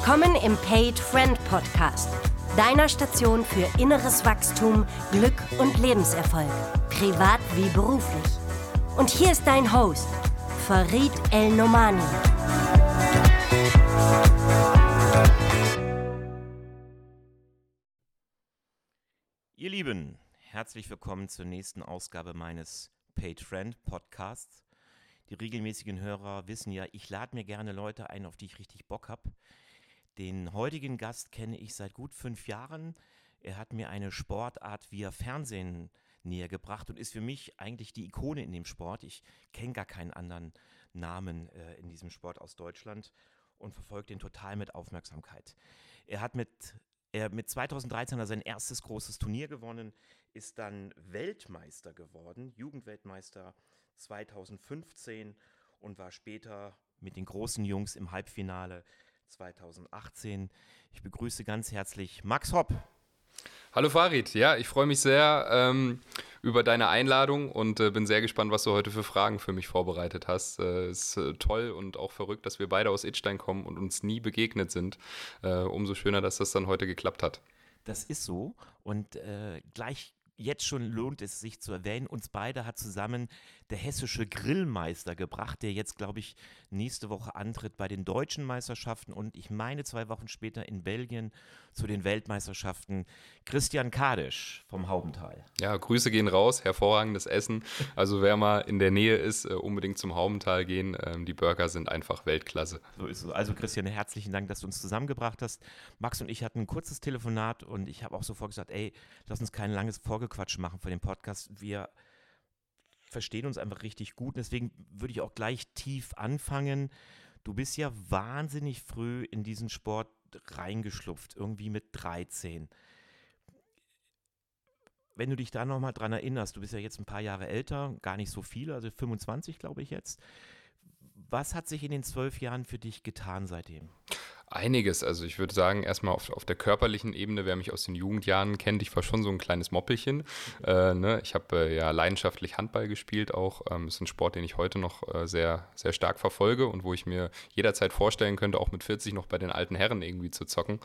Willkommen im Paid Friend Podcast, deiner Station für inneres Wachstum, Glück und Lebenserfolg, privat wie beruflich. Und hier ist dein Host, Farid El Nomani. Ihr Lieben, herzlich willkommen zur nächsten Ausgabe meines Paid Friend Podcasts. Die regelmäßigen Hörer wissen ja, ich lade mir gerne Leute ein, auf die ich richtig Bock habe. Den heutigen Gast kenne ich seit gut fünf Jahren. Er hat mir eine Sportart via Fernsehen näher gebracht und ist für mich eigentlich die Ikone in dem Sport. Ich kenne gar keinen anderen Namen äh, in diesem Sport aus Deutschland und verfolge den total mit Aufmerksamkeit. Er hat mit, er mit 2013 sein erstes großes Turnier gewonnen, ist dann Weltmeister geworden, Jugendweltmeister 2015 und war später mit den großen Jungs im Halbfinale 2018. Ich begrüße ganz herzlich Max Hopp. Hallo Farid, ja, ich freue mich sehr ähm, über deine Einladung und äh, bin sehr gespannt, was du heute für Fragen für mich vorbereitet hast. Es äh, ist äh, toll und auch verrückt, dass wir beide aus Itstein kommen und uns nie begegnet sind. Äh, umso schöner, dass das dann heute geklappt hat. Das ist so und äh, gleich jetzt schon lohnt es sich zu erwähnen, uns beide hat zusammen der hessische Grillmeister gebracht, der jetzt, glaube ich, nächste Woche antritt bei den deutschen Meisterschaften und ich meine zwei Wochen später in Belgien zu den Weltmeisterschaften. Christian Kadisch vom Haubental. Ja, Grüße gehen raus, hervorragendes Essen. Also wer mal in der Nähe ist, äh, unbedingt zum Haubental gehen. Ähm, die Burger sind einfach Weltklasse. So ist es. Also Christian, herzlichen Dank, dass du uns zusammengebracht hast. Max und ich hatten ein kurzes Telefonat und ich habe auch sofort gesagt, ey, lass uns kein langes Vorgequatsch machen für den Podcast. Wir verstehen uns einfach richtig gut. Deswegen würde ich auch gleich tief anfangen. Du bist ja wahnsinnig früh in diesen Sport reingeschlupft, irgendwie mit 13. Wenn du dich da nochmal dran erinnerst, du bist ja jetzt ein paar Jahre älter, gar nicht so viele, also 25 glaube ich jetzt. Was hat sich in den zwölf Jahren für dich getan seitdem? Einiges. Also ich würde sagen, erstmal auf, auf der körperlichen Ebene, wer mich aus den Jugendjahren kennt, ich war schon so ein kleines Moppelchen. Äh, ne? Ich habe äh, ja leidenschaftlich Handball gespielt auch. Ähm, ist ein Sport, den ich heute noch äh, sehr, sehr stark verfolge und wo ich mir jederzeit vorstellen könnte, auch mit 40 noch bei den alten Herren irgendwie zu zocken.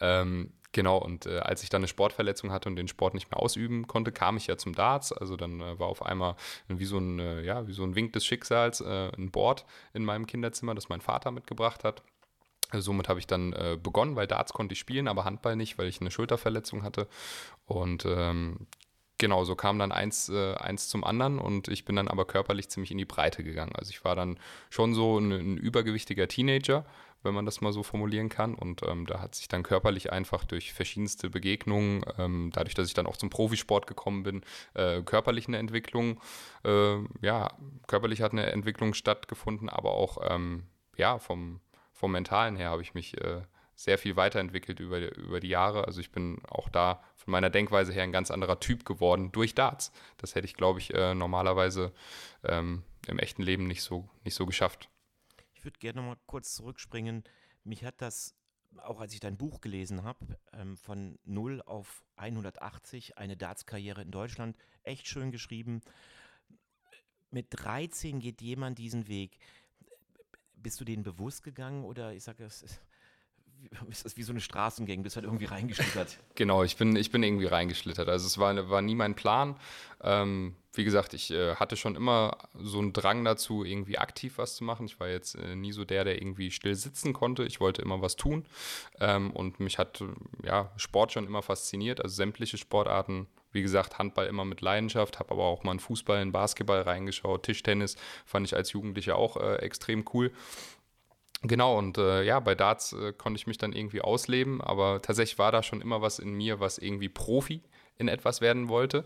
Ähm, Genau, und äh, als ich dann eine Sportverletzung hatte und den Sport nicht mehr ausüben konnte, kam ich ja zum Darts. Also dann äh, war auf einmal wie so ein, äh, ja, wie so ein Wink des Schicksals äh, ein Board in meinem Kinderzimmer, das mein Vater mitgebracht hat. Somit habe ich dann äh, begonnen, weil Darts konnte ich spielen, aber Handball nicht, weil ich eine Schulterverletzung hatte. Und ähm, genau, so kam dann eins, äh, eins zum anderen und ich bin dann aber körperlich ziemlich in die Breite gegangen. Also ich war dann schon so ein, ein übergewichtiger Teenager, wenn man das mal so formulieren kann. Und ähm, da hat sich dann körperlich einfach durch verschiedenste Begegnungen, ähm, dadurch, dass ich dann auch zum Profisport gekommen bin, äh, körperlich eine Entwicklung, äh, ja, körperlich hat eine Entwicklung stattgefunden, aber auch ähm, ja, vom vom Mentalen her habe ich mich äh, sehr viel weiterentwickelt über, über die Jahre. Also ich bin auch da von meiner Denkweise her ein ganz anderer Typ geworden durch Darts. Das hätte ich, glaube ich, äh, normalerweise ähm, im echten Leben nicht so, nicht so geschafft. Ich würde gerne noch mal kurz zurückspringen. Mich hat das, auch als ich dein Buch gelesen habe, ähm, von 0 auf 180, eine Darts-Karriere in Deutschland, echt schön geschrieben. Mit 13 geht jemand diesen Weg bist du denen bewusst gegangen oder ich sage, es ist, das wie so eine Straßengang, bist halt irgendwie reingeschlittert? Genau, ich bin, ich bin irgendwie reingeschlittert. Also es war, war nie mein Plan. Ähm, wie gesagt, ich äh, hatte schon immer so einen Drang dazu, irgendwie aktiv was zu machen. Ich war jetzt äh, nie so der, der irgendwie still sitzen konnte. Ich wollte immer was tun. Ähm, und mich hat ja, Sport schon immer fasziniert. Also sämtliche Sportarten wie gesagt, Handball immer mit Leidenschaft, habe aber auch mal in Fußball, in Basketball reingeschaut. Tischtennis fand ich als Jugendlicher auch äh, extrem cool. Genau, und äh, ja, bei Darts äh, konnte ich mich dann irgendwie ausleben, aber tatsächlich war da schon immer was in mir, was irgendwie Profi in etwas werden wollte.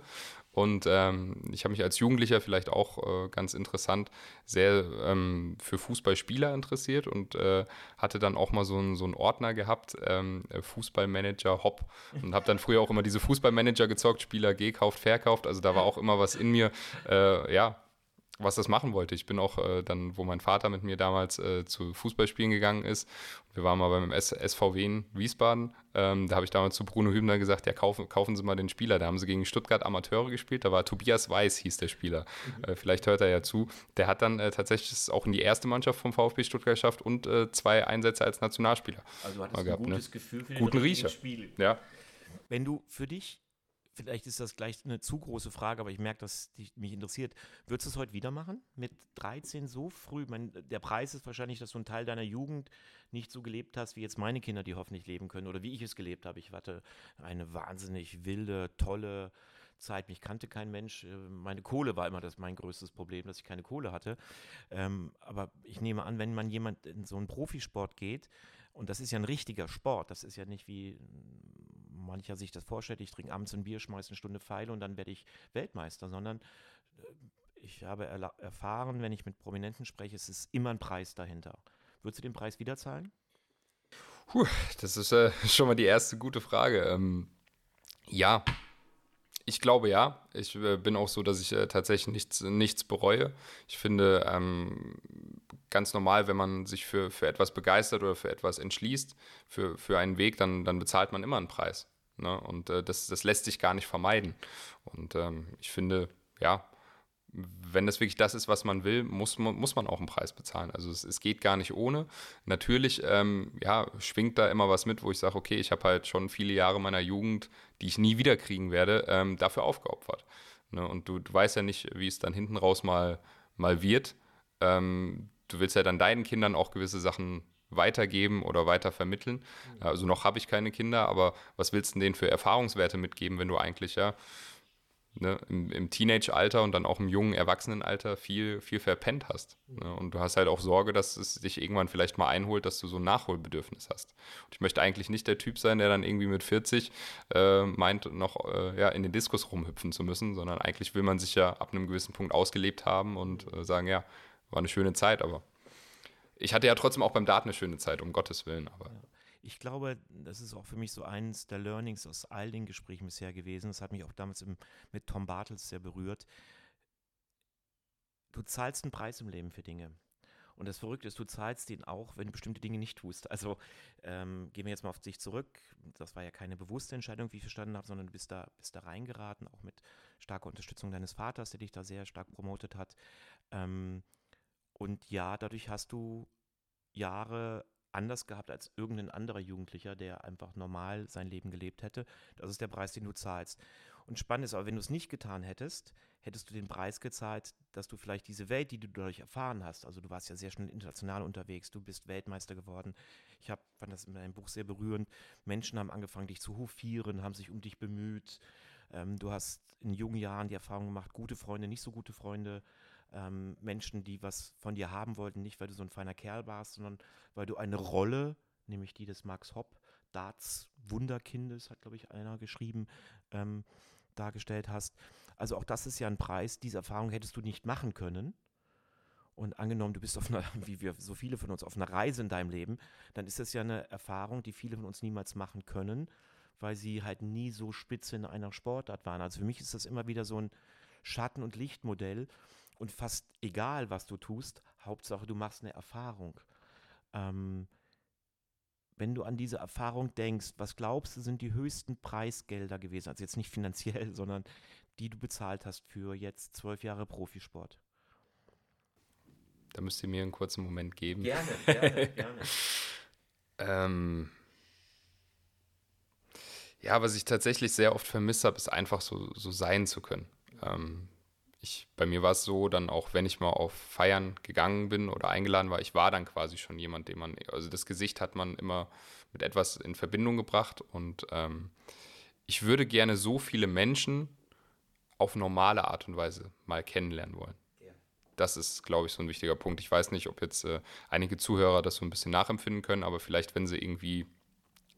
Und ähm, ich habe mich als Jugendlicher vielleicht auch äh, ganz interessant sehr ähm, für Fußballspieler interessiert und äh, hatte dann auch mal so, ein, so einen Ordner gehabt, ähm, Fußballmanager Hopp. Und habe dann früher auch immer diese Fußballmanager gezockt, Spieler gekauft, verkauft. Also da war auch immer was in mir, äh, ja, was das machen wollte. Ich bin auch äh, dann, wo mein Vater mit mir damals äh, zu Fußballspielen gegangen ist. Wir waren mal beim S SVW in Wiesbaden. Ähm, da habe ich damals zu Bruno Hübner gesagt, ja, kaufen, kaufen Sie mal den Spieler. Da haben sie gegen Stuttgart Amateure gespielt. Da war Tobias Weiß, hieß der Spieler. Mhm. Äh, vielleicht hört er ja zu. Der hat dann äh, tatsächlich auch in die erste Mannschaft vom VfB Stuttgart geschafft und äh, zwei Einsätze als Nationalspieler. Also du hattest gehabt, ein gutes ne? Gefühl für Guten Riecher. Spiel. Ja. Wenn du für dich vielleicht ist das gleich eine zu große Frage, aber ich merke, dass die mich interessiert. Würdest du es heute wieder machen? Mit 13 so früh? Mein, der Preis ist wahrscheinlich, dass du einen Teil deiner Jugend nicht so gelebt hast, wie jetzt meine Kinder, die hoffentlich leben können oder wie ich es gelebt habe. Ich hatte eine wahnsinnig wilde, tolle Zeit. Mich kannte kein Mensch. Äh, meine Kohle war immer das mein größtes Problem, dass ich keine Kohle hatte. Ähm, aber ich nehme an, wenn man jemand in so einen Profisport geht, und das ist ja ein richtiger Sport, das ist ja nicht wie mancher sich das vorstellt, ich trinke abends ein Bier, schmeiße eine Stunde Pfeile und dann werde ich Weltmeister, sondern äh, ich habe erfahren, wenn ich mit Prominenten spreche, es ist immer ein Preis dahinter. Würdest du den Preis wieder zahlen? Puh, das ist äh, schon mal die erste gute Frage. Ähm, ja, ich glaube ja. Ich äh, bin auch so, dass ich äh, tatsächlich nichts, nichts bereue. Ich finde ähm, ganz normal, wenn man sich für, für etwas begeistert oder für etwas entschließt, für, für einen Weg, dann, dann bezahlt man immer einen Preis. Ne? Und äh, das, das lässt sich gar nicht vermeiden. Und ähm, ich finde, ja, wenn das wirklich das ist, was man will, muss man, muss man auch einen Preis bezahlen. Also es, es geht gar nicht ohne. Natürlich, ähm, ja, schwingt da immer was mit, wo ich sage, okay, ich habe halt schon viele Jahre meiner Jugend, die ich nie wieder kriegen werde, ähm, dafür aufgeopfert. Ne? Und du, du weißt ja nicht, wie es dann hinten raus mal, mal wird. Ähm, du willst ja dann deinen Kindern auch gewisse Sachen weitergeben oder weiter vermitteln. Also noch habe ich keine Kinder, aber was willst du denen für Erfahrungswerte mitgeben, wenn du eigentlich ja ne, im, im Teenage-Alter und dann auch im jungen Erwachsenenalter viel, viel verpennt hast. Ne? Und du hast halt auch Sorge, dass es dich irgendwann vielleicht mal einholt, dass du so ein Nachholbedürfnis hast. Und ich möchte eigentlich nicht der Typ sein, der dann irgendwie mit 40 äh, meint, noch äh, ja, in den Diskus rumhüpfen zu müssen, sondern eigentlich will man sich ja ab einem gewissen Punkt ausgelebt haben und äh, sagen, ja, war eine schöne Zeit, aber ich hatte ja trotzdem auch beim Dart eine schöne Zeit, um Gottes Willen. Aber ich glaube, das ist auch für mich so eines der Learnings aus all den Gesprächen bisher gewesen. Das hat mich auch damals im, mit Tom Bartels sehr berührt. Du zahlst einen Preis im Leben für Dinge. Und das Verrückte ist, du zahlst den auch, wenn du bestimmte Dinge nicht tust. Also ähm, gehen wir jetzt mal auf dich zurück. Das war ja keine bewusste Entscheidung, wie ich verstanden habe, sondern du bist da, bist da reingeraten, auch mit starker Unterstützung deines Vaters, der dich da sehr stark promotet hat. Ähm, und ja, dadurch hast du Jahre anders gehabt als irgendein anderer Jugendlicher, der einfach normal sein Leben gelebt hätte. Das ist der Preis, den du zahlst. Und spannend ist aber, wenn du es nicht getan hättest, hättest du den Preis gezahlt, dass du vielleicht diese Welt, die du dadurch erfahren hast, also du warst ja sehr schnell international unterwegs, du bist Weltmeister geworden. Ich hab, fand das in meinem Buch sehr berührend. Menschen haben angefangen, dich zu hofieren, haben sich um dich bemüht. Ähm, du hast in jungen Jahren die Erfahrung gemacht, gute Freunde, nicht so gute Freunde ähm, Menschen, die was von dir haben wollten, nicht weil du so ein feiner Kerl warst, sondern weil du eine Rolle, nämlich die des Max Hopp, Darts Wunderkindes, hat glaube ich einer geschrieben, ähm, dargestellt hast. Also auch das ist ja ein Preis, diese Erfahrung hättest du nicht machen können. Und angenommen, du bist auf einer, wie wir so viele von uns, auf einer Reise in deinem Leben, dann ist das ja eine Erfahrung, die viele von uns niemals machen können, weil sie halt nie so spitze in einer Sportart waren. Also für mich ist das immer wieder so ein Schatten- und Lichtmodell und fast egal, was du tust, Hauptsache du machst eine Erfahrung. Ähm, wenn du an diese Erfahrung denkst, was glaubst du, sind die höchsten Preisgelder gewesen? Also jetzt nicht finanziell, sondern die du bezahlt hast für jetzt zwölf Jahre Profisport? Da müsst ihr mir einen kurzen Moment geben. Gerne, gerne, gerne. ähm, ja, was ich tatsächlich sehr oft vermisst habe, ist einfach so, so sein zu können. Ähm, ich, bei mir war es so, dann auch wenn ich mal auf Feiern gegangen bin oder eingeladen war, ich war dann quasi schon jemand, den man, also das Gesicht hat man immer mit etwas in Verbindung gebracht und ähm, ich würde gerne so viele Menschen auf normale Art und Weise mal kennenlernen wollen. Das ist, glaube ich, so ein wichtiger Punkt. Ich weiß nicht, ob jetzt äh, einige Zuhörer das so ein bisschen nachempfinden können, aber vielleicht, wenn sie irgendwie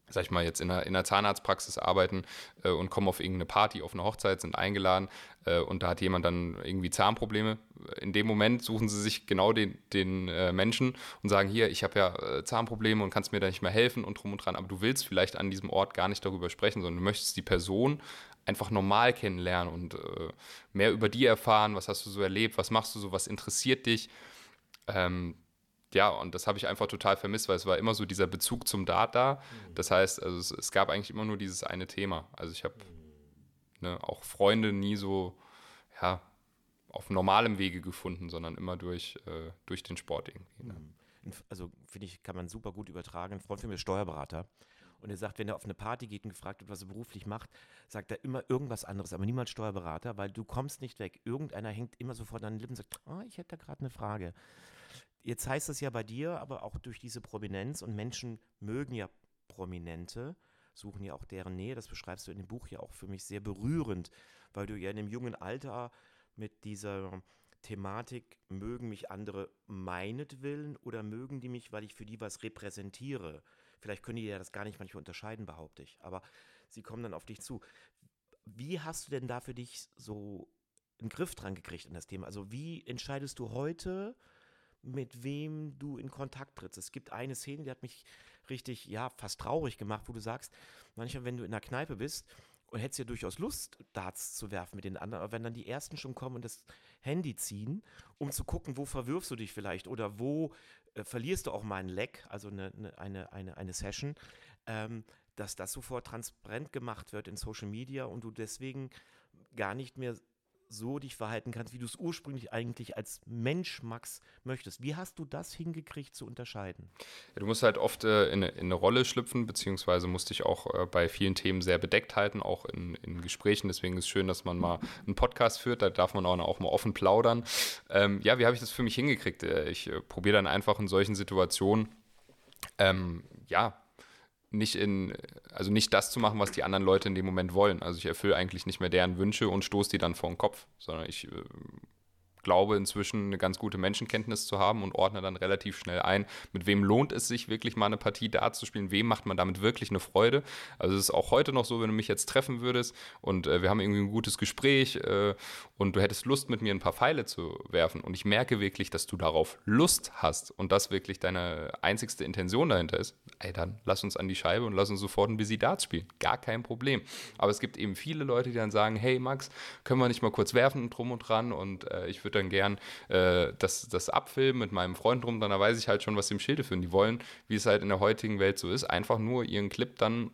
sag ich mal, jetzt in einer, in einer Zahnarztpraxis arbeiten äh, und kommen auf irgendeine Party, auf eine Hochzeit, sind eingeladen äh, und da hat jemand dann irgendwie Zahnprobleme. In dem Moment suchen sie sich genau den, den äh, Menschen und sagen, hier, ich habe ja äh, Zahnprobleme und kannst mir da nicht mehr helfen und drum und dran, aber du willst vielleicht an diesem Ort gar nicht darüber sprechen, sondern du möchtest die Person einfach normal kennenlernen und äh, mehr über die erfahren, was hast du so erlebt, was machst du so, was interessiert dich. Ähm, ja, und das habe ich einfach total vermisst, weil es war immer so dieser Bezug zum Dart da. Mhm. Das heißt, also es, es, gab eigentlich immer nur dieses eine Thema. Also ich habe ne, auch Freunde nie so, ja, auf normalem Wege gefunden, sondern immer durch, äh, durch den Sport irgendwie. Ne? Mhm. Also finde ich, kann man super gut übertragen. Ein Freund von mir ist Steuerberater. Und er sagt, wenn er auf eine Party geht und gefragt wird, was er beruflich macht, sagt er immer irgendwas anderes, aber niemals Steuerberater, weil du kommst nicht weg. Irgendeiner hängt immer sofort an den Lippen und sagt, oh, ich hätte da gerade eine Frage. Jetzt heißt es ja bei dir, aber auch durch diese Prominenz und Menschen mögen ja Prominente, suchen ja auch deren Nähe. Das beschreibst du in dem Buch ja auch für mich sehr berührend, weil du ja in einem jungen Alter mit dieser Thematik, mögen mich andere meinetwillen oder mögen die mich, weil ich für die was repräsentiere? Vielleicht können die ja das gar nicht manchmal unterscheiden, behaupte ich. Aber sie kommen dann auf dich zu. Wie hast du denn da für dich so einen Griff dran gekriegt an das Thema? Also wie entscheidest du heute, mit wem du in Kontakt trittst. Es gibt eine Szene, die hat mich richtig, ja, fast traurig gemacht, wo du sagst, manchmal, wenn du in der Kneipe bist und hättest ja durchaus Lust, Darts zu werfen mit den anderen, aber wenn dann die Ersten schon kommen und das Handy ziehen, um zu gucken, wo verwirfst du dich vielleicht oder wo äh, verlierst du auch mal ein Leck, also eine, eine, eine, eine Session, ähm, dass das sofort transparent gemacht wird in Social Media und du deswegen gar nicht mehr so dich verhalten kannst, wie du es ursprünglich eigentlich als Mensch, Max, möchtest. Wie hast du das hingekriegt zu unterscheiden? Ja, du musst halt oft äh, in, in, eine Rolle schlüpfen, beziehungsweise musst dich auch äh, bei vielen Themen sehr bedeckt halten, auch in, in, Gesprächen. Deswegen ist es schön, dass man mal einen Podcast führt, da darf man auch, auch mal offen plaudern. Ähm, ja, wie habe ich das für mich hingekriegt? Äh, ich äh, probiere dann einfach in solchen Situationen, ähm, ja, nicht in, also nicht das zu machen, was die anderen Leute in dem Moment wollen. Also ich erfülle eigentlich nicht mehr deren Wünsche und stoße die dann vor den Kopf, sondern ich äh, glaube inzwischen eine ganz gute Menschenkenntnis zu haben und ordne dann relativ schnell ein, mit wem lohnt es sich wirklich mal eine Partie Dart zu spielen, wem macht man damit wirklich eine Freude. Also es ist auch heute noch so, wenn du mich jetzt treffen würdest und äh, wir haben irgendwie ein gutes Gespräch äh, und du hättest Lust mit mir ein paar Pfeile zu werfen und ich merke wirklich, dass du darauf Lust hast und das wirklich deine einzigste Intention dahinter ist, ey, dann lass uns an die Scheibe und lass uns sofort ein Busy Darts spielen. Gar kein Problem. Aber es gibt eben viele Leute, die dann sagen, hey Max, können wir nicht mal kurz werfen drum und dran und äh, ich würde dann gern äh, das, das abfilmen mit meinem Freund drum, dann weiß ich halt schon, was sie im Schilde führen. Die wollen, wie es halt in der heutigen Welt so ist, einfach nur ihren Clip dann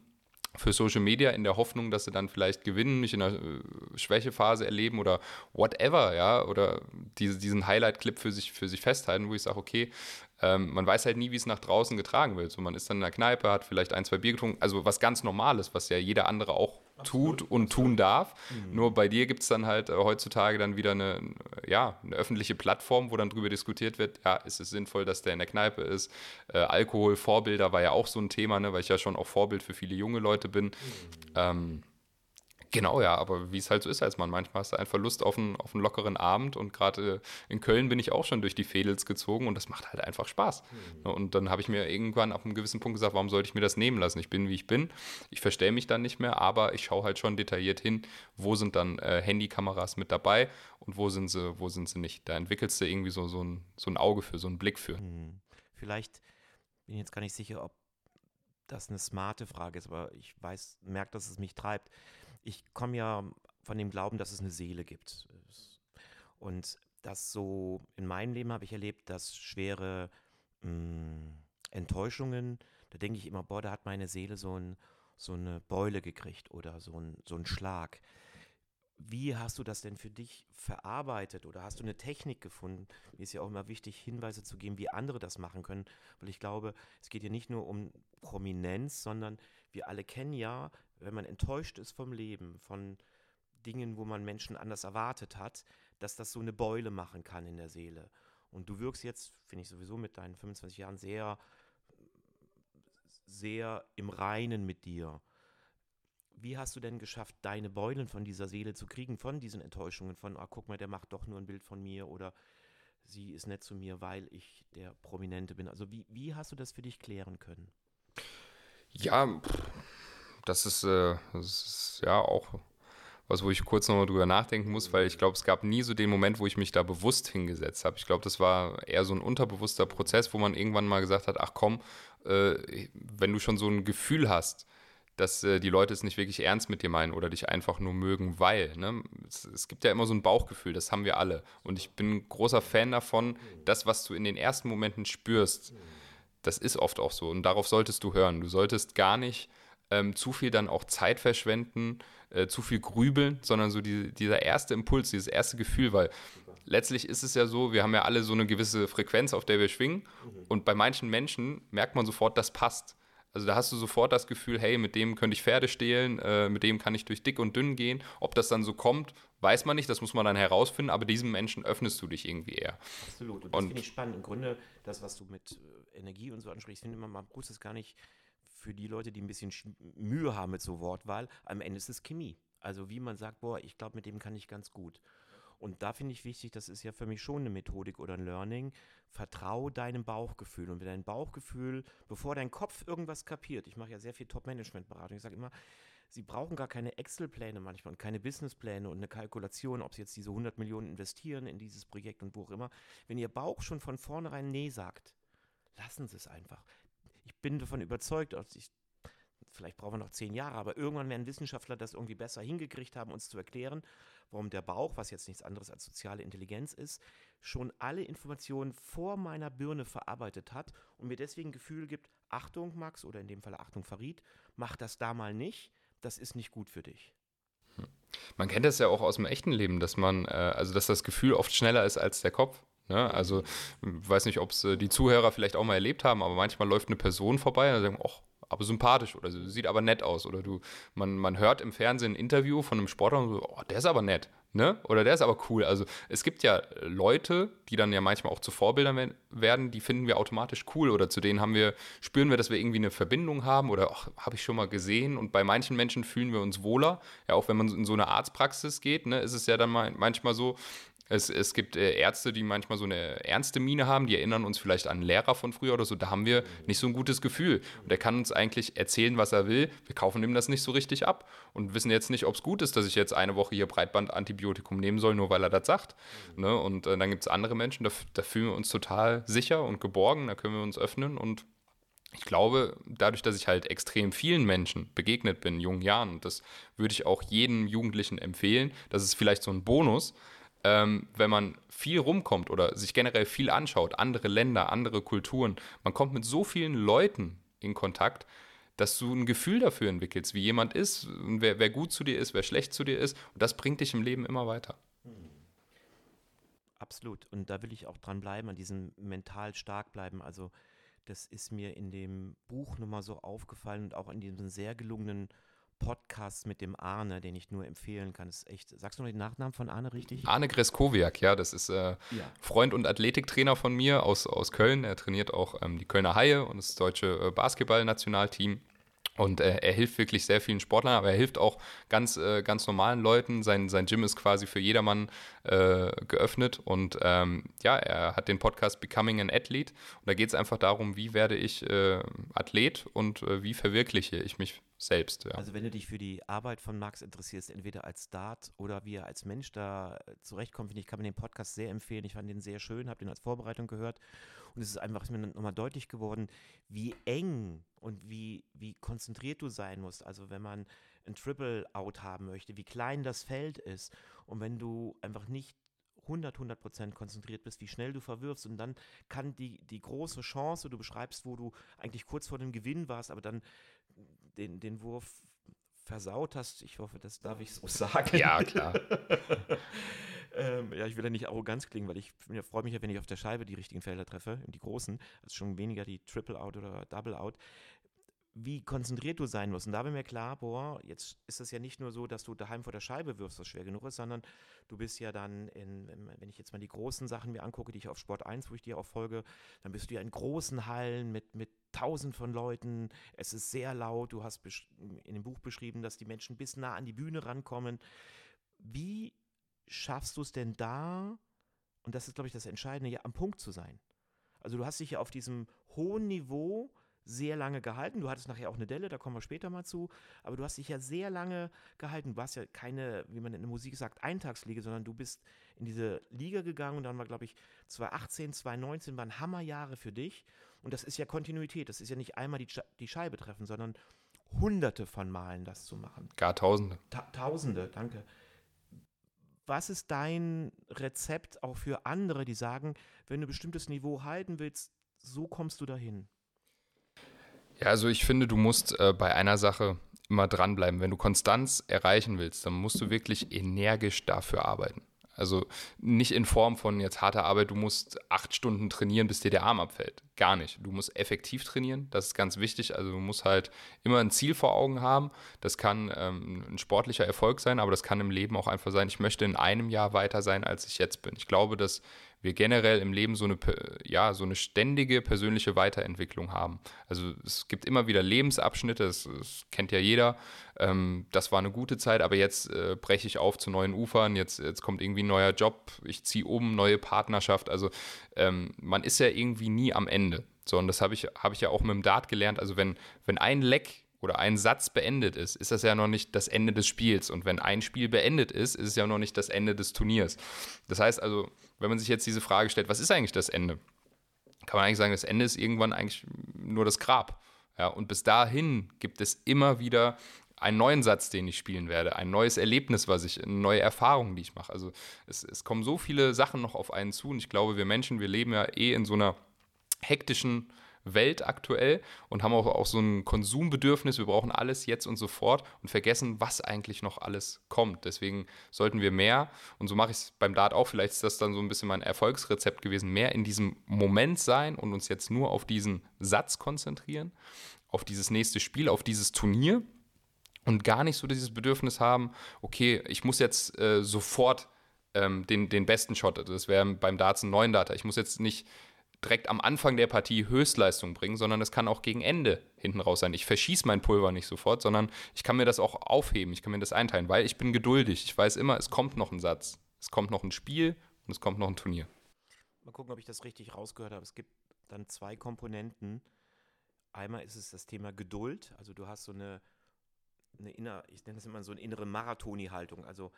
für Social Media in der Hoffnung, dass sie dann vielleicht gewinnen, mich in einer äh, Schwächephase erleben oder whatever, ja, oder diese, diesen Highlight-Clip für sich, für sich festhalten, wo ich sage, okay, ähm, man weiß halt nie, wie es nach draußen getragen wird. So, man ist dann in der Kneipe, hat vielleicht ein, zwei Bier getrunken, also was ganz Normales, was ja jeder andere auch tut und tun darf. Mhm. Nur bei dir gibt es dann halt äh, heutzutage dann wieder eine, ja, eine öffentliche Plattform, wo dann drüber diskutiert wird, ja, ist es sinnvoll, dass der in der Kneipe ist. Äh, Alkohol, Vorbilder war ja auch so ein Thema, ne, weil ich ja schon auch Vorbild für viele junge Leute bin. Mhm. Ähm, Genau, ja, aber wie es halt so ist als Mann. Manchmal hast du einfach Lust auf einen, auf einen lockeren Abend und gerade in Köln bin ich auch schon durch die Fädels gezogen und das macht halt einfach Spaß. Mhm. Und dann habe ich mir irgendwann ab einem gewissen Punkt gesagt, warum sollte ich mir das nehmen lassen? Ich bin, wie ich bin. Ich verstelle mich dann nicht mehr, aber ich schaue halt schon detailliert hin, wo sind dann äh, Handykameras mit dabei und wo sind sie, wo sind sie nicht. Da entwickelst du irgendwie so, so, ein, so ein Auge für, so einen Blick für. Mhm. Vielleicht bin ich jetzt gar nicht sicher, ob das eine smarte Frage ist, aber ich weiß, merke, dass es mich treibt ich komme ja von dem Glauben, dass es eine Seele gibt. Und das so in meinem Leben habe ich erlebt, dass schwere mh, hm, Enttäuschungen, da denke ich immer, boah, da hat meine Seele so, ein, so eine Beule gekriegt oder so, ein, so einen Schlag. Wie hast du das denn für dich verarbeitet oder hast du eine Technik gefunden? Mir ist ja auch immer wichtig, Hinweise zu geben, wie andere das machen können, weil ich glaube, es geht hier nicht nur um Prominenz, sondern wir alle kennen ja wenn man enttäuscht ist vom Leben, von Dingen, wo man Menschen anders erwartet hat, dass das so eine Beule machen kann in der Seele. Und du wirkst jetzt, finde ich sowieso mit deinen 25 Jahren sehr, sehr im Reinen mit dir. Wie hast du denn geschafft, deine Beulen von dieser Seele zu kriegen, von diesen Enttäuschungen, von, ah, guck mal, der macht doch nur ein Bild von mir oder sie ist nett zu mir, weil ich der Prominente bin. Also wie, wie hast du das für dich klären können? Ja, das ist, äh, das ist ja auch was, wo ich kurz nochmal drüber nachdenken muss, weil ich glaube, es gab nie so den Moment, wo ich mich da bewusst hingesetzt habe. Ich glaube, das war eher so ein unterbewusster Prozess, wo man irgendwann mal gesagt hat, ach komm, äh, wenn du schon so ein Gefühl hast, dass äh, die Leute es nicht wirklich ernst mit dir meinen oder dich einfach nur mögen, weil. Ne? Es, es, gibt ja immer so ein Bauchgefühl, das haben wir alle. Und ich bin ein großer Fan davon, das, was du in den ersten Momenten spürst, das ist oft auch so. Und darauf solltest du hören. Du solltest gar nicht ähm, zu viel dann auch Zeit verschwenden, äh, zu viel grübeln, sondern so die, dieser erste Impuls, dieses erste Gefühl, weil letztlich ist es ja so, wir haben ja alle so eine gewisse Frequenz, auf der wir schwingen. Mhm. Und bei manchen Menschen merkt man sofort, das passt. Also da hast du sofort das Gefühl, hey, mit dem könnte ich Pferde stehlen, äh, mit dem kann ich durch dick und dünn gehen. Ob das dann so kommt, weiß man nicht, das muss man dann herausfinden, aber diesem Menschen öffnest du dich irgendwie eher. Absolut. Und das finde ich spannend. Im Grunde, das, was du mit äh, Energie und so ansprichst, finde ich immer, man muss es gar nicht für die Leute, die ein bisschen Mühe haben mit so Wortwahl, am Ende ist es Chemie. Also wie man sagt, boah, ich glaube, mit dem kann ich ganz gut. Und da finde ich wichtig, das ist ja für mich schon eine Methodik oder ein Learning. Vertrau deinem Bauchgefühl. Und wenn dein Bauchgefühl, bevor dein Kopf irgendwas kapiert, ich mache ja sehr viel Top-Management-Beratung, ich sage immer, Sie brauchen gar keine Excel-Pläne manchmal und keine Businesspläne und eine Kalkulation, ob Sie jetzt diese 100 Millionen investieren in dieses Projekt und wo auch immer. Wenn Ihr Bauch schon von vornherein Nee sagt, lassen Sie es einfach bin davon überzeugt, ich, vielleicht brauchen wir noch zehn Jahre, aber irgendwann werden Wissenschaftler das irgendwie besser hingekriegt haben, uns zu erklären, warum der Bauch, was jetzt nichts anderes als soziale Intelligenz ist, schon alle Informationen vor meiner Birne verarbeitet hat und mir deswegen Gefühl gibt, Achtung Max oder in dem Fall Achtung Farid, mach das da mal nicht, das ist nicht gut für dich. Hm. Man kennt das ja auch aus dem echten Leben, dass man, äh, also dass das Gefühl oft schneller ist als der Kopf. Ne? Also, weiß nicht, ob es äh, die Zuhörer vielleicht auch mal erlebt haben, aber manchmal läuft eine Person vorbei und sagen, ach, aber sympathisch oder sieht aber nett aus. Oder du, man, man hört im Fernsehen ein Interview von einem Sportler und so, oh, der ist aber nett, ne? Oder der ist aber cool. Also es gibt ja Leute, die dann ja manchmal auch zu Vorbildern werden, die finden wir automatisch cool oder zu denen haben wir, spüren wir, dass wir irgendwie eine Verbindung haben oder habe ich schon mal gesehen. Und bei manchen Menschen fühlen wir uns wohler. Ja, auch wenn man in so eine Arztpraxis geht, ne, ist es ja dann mal, manchmal so, es, es gibt äh, Ärzte, die manchmal so eine ernste Miene haben, die erinnern uns vielleicht an einen Lehrer von früher oder so. Da haben wir nicht so ein gutes Gefühl. Und der kann uns eigentlich erzählen, was er will. Wir kaufen ihm das nicht so richtig ab und wissen jetzt nicht, ob es gut ist, dass ich jetzt eine Woche hier Breitbandantibiotikum nehmen soll, nur weil er das sagt. Ne? Und äh, dann gibt es andere Menschen, da, da fühlen wir uns total sicher und geborgen, da können wir uns öffnen und ich glaube, dadurch, dass ich halt extrem vielen Menschen begegnet bin in jungen Jahren, und das würde ich auch jedem Jugendlichen empfehlen, das ist vielleicht so ein Bonus, ähm, wenn man viel rumkommt oder sich generell viel anschaut, andere Länder, andere Kulturen, man kommt mit so vielen Leuten in Kontakt, dass du ein Gefühl dafür entwickelst, wie jemand ist, wer, wer gut zu dir ist, wer schlecht zu dir ist. Und das bringt dich im Leben immer weiter. Absolut. Und da will ich auch dran bleiben, an diesem mental stark bleiben. Also das ist mir in dem Buch nochmal so aufgefallen und auch in diesem sehr gelungenen Podcast mit dem Arne, den ich nur empfehlen kann. Das ist echt. Sagst du noch den Nachnamen von Arne richtig? Arne Greskowiak, ja, das ist äh, ja. Freund und Athletiktrainer von mir aus, aus Köln. Er trainiert auch ähm, die Kölner Haie und das deutsche äh, Basketballnationalteam. Und äh, er hilft wirklich sehr vielen Sportlern, aber er hilft auch ganz, äh, ganz normalen Leuten. Sein, sein Gym ist quasi für jedermann äh, geöffnet. Und ähm, ja, er hat den Podcast Becoming an Athlete. Und da geht es einfach darum, wie werde ich äh, Athlet und äh, wie verwirkliche ich mich selbst. Ja. Also wenn du dich für die Arbeit von Max interessierst, entweder als Start oder wie er als Mensch da äh, zurechtkommt, finde ich, kann man den Podcast sehr empfehlen. Ich fand den sehr schön, habe den als Vorbereitung gehört. Und es ist einfach ist mir nochmal deutlich geworden, wie eng und wie, wie konzentriert du sein musst. Also wenn man ein Triple Out haben möchte, wie klein das Feld ist. Und wenn du einfach nicht 100, 100 Prozent konzentriert bist, wie schnell du verwirfst. Und dann kann die, die große Chance, du beschreibst, wo du eigentlich kurz vor dem Gewinn warst, aber dann den, den Wurf versaut hast. Ich hoffe, das darf ich so sagen. Ja, klar. ähm, ja, ich will ja nicht arrogant klingen, weil ich freue mich ja, wenn ich auf der Scheibe die richtigen Felder treffe, die großen, also schon weniger die Triple Out oder Double Out wie konzentriert du sein musst. Und da war mir klar, boah, jetzt ist es ja nicht nur so, dass du daheim vor der Scheibe wirfst, was schwer genug ist, sondern du bist ja dann, in, wenn ich jetzt mal die großen Sachen mir angucke, die ich auf Sport 1, wo ich dir auch folge, dann bist du ja in großen Hallen mit, mit tausend von Leuten. Es ist sehr laut. Du hast in dem Buch beschrieben, dass die Menschen bis nah an die Bühne rankommen. Wie schaffst du es denn da, und das ist, glaube ich, das Entscheidende, ja, am Punkt zu sein? Also du hast dich ja auf diesem hohen Niveau sehr lange gehalten. Du hattest nachher auch eine Delle, da kommen wir später mal zu. Aber du hast dich ja sehr lange gehalten. Du warst ja keine, wie man in der Musik sagt, Eintagsliga, sondern du bist in diese Liga gegangen und dann war, glaube ich, 2018, 2019 waren Hammerjahre für dich. Und das ist ja Kontinuität. Das ist ja nicht einmal die, die Scheibe treffen, sondern hunderte von Malen das zu machen. Gar tausende. Ta tausende, danke. Was ist dein Rezept auch für andere, die sagen, wenn du ein bestimmtes Niveau halten willst, so kommst du dahin? Ja, also ich finde, du musst äh, bei einer Sache immer dranbleiben. Wenn du Konstanz erreichen willst, dann musst du wirklich energisch dafür arbeiten. Also nicht in Form von jetzt harter Arbeit, du musst acht Stunden trainieren, bis dir der Arm abfällt. Gar nicht. Du musst effektiv trainieren, das ist ganz wichtig. Also du musst halt immer ein Ziel vor Augen haben. Das kann ähm, ein sportlicher Erfolg sein, aber das kann im Leben auch einfach sein, ich möchte in einem Jahr weiter sein, als ich jetzt bin. Ich glaube, dass wir generell im Leben so eine, ja, so eine ständige persönliche Weiterentwicklung haben. Also es gibt immer wieder Lebensabschnitte, das, das kennt ja jeder. Ähm, das war eine gute Zeit, aber jetzt äh, breche ich auf zu neuen Ufern, jetzt, jetzt kommt irgendwie ein neuer Job, ich ziehe um, neue Partnerschaft. Also ähm, man ist ja irgendwie nie am Ende. So, und das habe ich, hab ich ja auch mit dem Dart gelernt. Also wenn, wenn ein Leck oder ein Satz beendet ist, ist das ja noch nicht das Ende des Spiels. Und wenn ein Spiel beendet ist, ist es ja noch nicht das Ende des Turniers. Das heißt also, wenn man sich jetzt diese Frage stellt, was ist eigentlich das Ende? Kann man eigentlich sagen, das Ende ist irgendwann eigentlich nur das Grab. Ja, und bis dahin gibt es immer wieder einen neuen Satz, den ich spielen werde, ein neues Erlebnis, was ich, eine neue Erfahrung, die ich mache. Also es, es kommen so viele Sachen noch auf einen zu und ich glaube, wir Menschen, wir leben ja eh in so einer hektischen Welt aktuell und haben auch, auch so ein Konsumbedürfnis, wir brauchen alles jetzt und sofort und vergessen, was eigentlich noch alles kommt. Deswegen sollten wir mehr, und so mache ich es beim Dart auch, vielleicht ist das dann so ein bisschen mein Erfolgsrezept gewesen, mehr in diesem Moment sein und uns jetzt nur auf diesen Satz konzentrieren, auf dieses nächste Spiel, auf dieses Turnier und gar nicht so dieses Bedürfnis haben, okay, ich muss jetzt äh, sofort ähm, den, den besten Shot, das wäre beim Darts ein neuen Data, ich muss jetzt nicht direkt am Anfang der Partie Höchstleistung bringen, sondern es kann auch gegen Ende hinten raus sein. Ich verschieße mein Pulver nicht sofort, sondern ich kann mir das auch aufheben, ich kann mir das einteilen, weil ich bin geduldig. Ich weiß immer, es kommt noch ein Satz, es kommt noch ein Spiel und es kommt noch ein Turnier. Mal gucken, ob ich das richtig rausgehört habe. Es gibt dann zwei Komponenten. Einmal ist es das Thema Geduld, also du hast so eine, eine inner, ich nenne das immer so eine innere Marathoni-Haltung. Also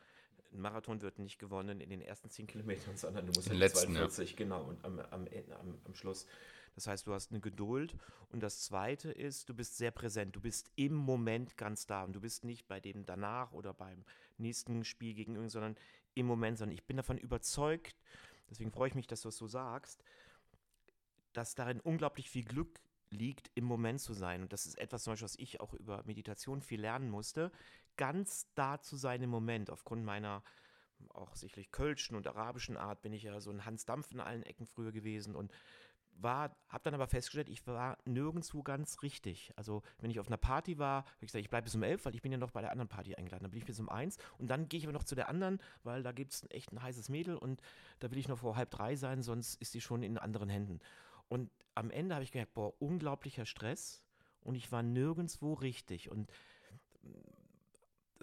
ein Marathon wird nicht gewonnen in den ersten 10 Kilometern, sondern du musst in halt 42, ja. genau, und am, am, am, am Schluss. Das heißt, du hast eine Geduld. Und das Zweite ist, du bist sehr präsent. Du bist im Moment ganz da. Und du bist nicht bei dem danach oder beim nächsten Spiel gegen irgend, sondern im Moment, sondern ich bin davon überzeugt, deswegen freue ich mich, dass du es so sagst, dass darin unglaublich viel Glück liegt, im Moment zu sein. Und das ist etwas, zum Beispiel, was ich auch über Meditation viel lernen musste, ganz da zu sein im Moment. Aufgrund meiner auch sicherlich kölschen und arabischen Art bin ich ja so ein Hans Dampf in allen Ecken früher gewesen und war, habe dann aber festgestellt, ich war nirgendwo ganz richtig. Also wenn ich auf einer Party war, habe ich gesagt, ich bleibe bis um elf, weil ich bin ja noch bei der anderen Party eingeladen. Dann bin ich bis um eins und dann gehe ich aber noch zu der anderen, weil da gibt es echt ein heißes Mädel und da will ich noch vor halb drei sein, sonst ist sie schon in anderen Händen. Und am Ende habe ich gemerkt, boah, unglaublicher Stress und ich war nirgendwo richtig. Und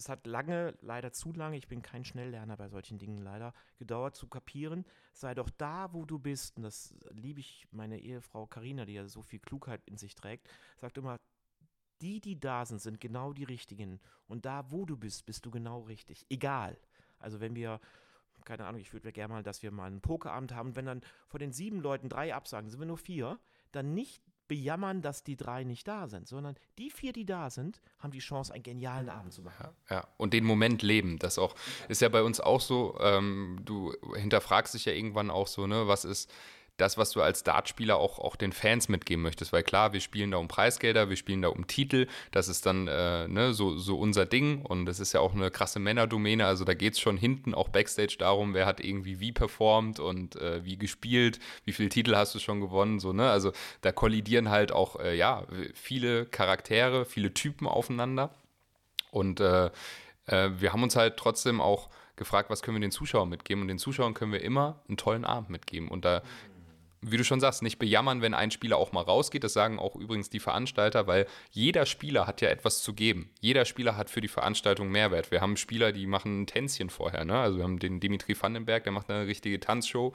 es hat lange, leider zu lange, ich bin kein Schnelllerner bei solchen Dingen leider, gedauert zu kapieren, sei doch da, wo du bist, und das liebe ich meine Ehefrau Karina, die ja so viel Klugheit in sich trägt, sagt immer, die, die da sind, sind genau die richtigen. Und da, wo du bist, bist du genau richtig. Egal. Also wenn wir, keine Ahnung, ich würde gerne mal, dass wir mal einen Pokerabend haben, wenn dann von den sieben Leuten drei absagen, sind wir nur vier, dann nicht bejammern, dass die drei nicht da sind, sondern die vier, die da sind, haben die Chance, einen genialen Abend zu machen. Ja, und den Moment leben. Das auch ist ja bei uns auch so. Ähm, du hinterfragst dich ja irgendwann auch so, ne, was ist das, was du als Dartspieler auch, auch den Fans mitgeben möchtest. Weil klar, wir spielen da um Preisgelder, wir spielen da um Titel. Das ist dann äh, ne, so, so unser Ding. Und das ist ja auch eine krasse Männerdomäne. Also da geht es schon hinten auch Backstage darum, wer hat irgendwie wie performt und äh, wie gespielt, wie viele Titel hast du schon gewonnen. So, ne? Also da kollidieren halt auch äh, ja, viele Charaktere, viele Typen aufeinander. Und äh, äh, wir haben uns halt trotzdem auch gefragt, was können wir den Zuschauern mitgeben. Und den Zuschauern können wir immer einen tollen Abend mitgeben. Und da wie du schon sagst, nicht bejammern, wenn ein Spieler auch mal rausgeht. Das sagen auch übrigens die Veranstalter, weil jeder Spieler hat ja etwas zu geben. Jeder Spieler hat für die Veranstaltung Mehrwert. Wir haben Spieler, die machen ein Tänzchen vorher. Ne? Also wir haben den Dimitri Vandenberg, der macht eine richtige Tanzshow.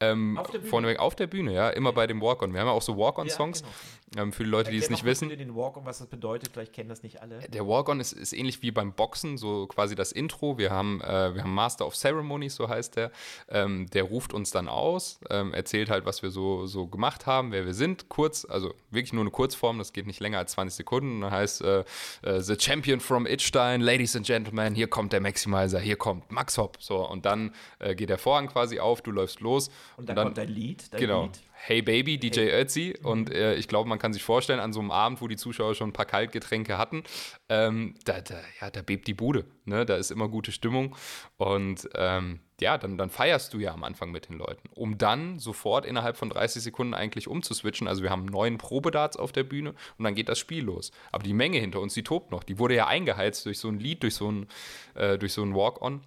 Ähm, auf, der vorneweg auf der Bühne, ja, immer bei dem Walk-On. Wir haben ja auch so Walk-On-Songs. Ja, genau. Ähm, für die Leute, die es nicht wissen. den Walk-On, was das bedeutet, vielleicht kennen das nicht alle. Der Walk-On ist, ist ähnlich wie beim Boxen, so quasi das Intro. Wir haben, äh, wir haben Master of Ceremonies, so heißt der. Ähm, der ruft uns dann aus, ähm, erzählt halt, was wir so, so gemacht haben, wer wir sind, kurz, also wirklich nur eine Kurzform, das geht nicht länger als 20 Sekunden. dann heißt äh, äh, The Champion from Itstein, Ladies and Gentlemen, hier kommt der Maximizer, hier kommt Max Hopp. So, und dann äh, geht der Vorhang quasi auf, du läufst los. Und dann, und dann kommt dein Lied. Dein genau. Lied. Hey Baby, DJ hey. Ötzi. Und äh, ich glaube, man kann sich vorstellen, an so einem Abend, wo die Zuschauer schon ein paar Kaltgetränke hatten, ähm, da, da, ja, da bebt die Bude. Ne? Da ist immer gute Stimmung. Und ähm, ja, dann, dann feierst du ja am Anfang mit den Leuten, um dann sofort innerhalb von 30 Sekunden eigentlich umzuswitchen. Also wir haben neun Probedarts auf der Bühne und dann geht das Spiel los. Aber die Menge hinter uns, die tobt noch. Die wurde ja eingeheizt durch so ein Lied, durch so ein, äh, durch so ein Walk-On.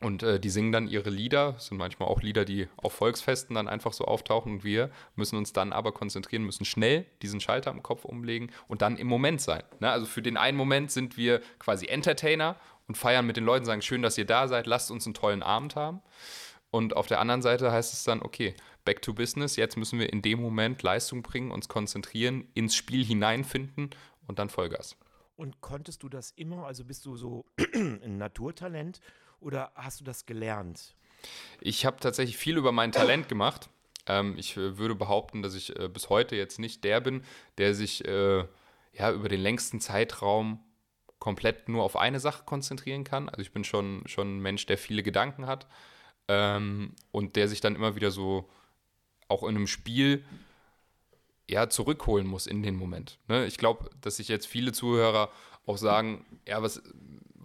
Und äh, die singen dann ihre Lieder, sind manchmal auch Lieder, die auf Volksfesten dann einfach so auftauchen. Und wir müssen uns dann aber konzentrieren, müssen schnell diesen Schalter im Kopf umlegen und dann im Moment sein. Ne? Also für den einen Moment sind wir quasi Entertainer und feiern mit den Leuten, sagen, schön, dass ihr da seid, lasst uns einen tollen Abend haben. Und auf der anderen Seite heißt es dann, okay, back to business, jetzt müssen wir in dem Moment Leistung bringen, uns konzentrieren, ins Spiel hineinfinden und dann Vollgas. Und konntest du das immer, also bist du so ein Naturtalent oder hast du das gelernt? Ich habe tatsächlich viel über mein Talent gemacht. Ähm, ich äh, würde behaupten, dass ich äh, bis heute jetzt nicht der bin, der sich äh, ja, über den längsten Zeitraum komplett nur auf eine Sache konzentrieren kann. Also ich bin schon, schon ein Mensch, der viele Gedanken hat ähm, und der sich dann immer wieder so auch in einem Spiel ja, zurückholen muss in den Moment. Ne? Ich glaube, dass sich jetzt viele Zuhörer auch sagen, ja, was,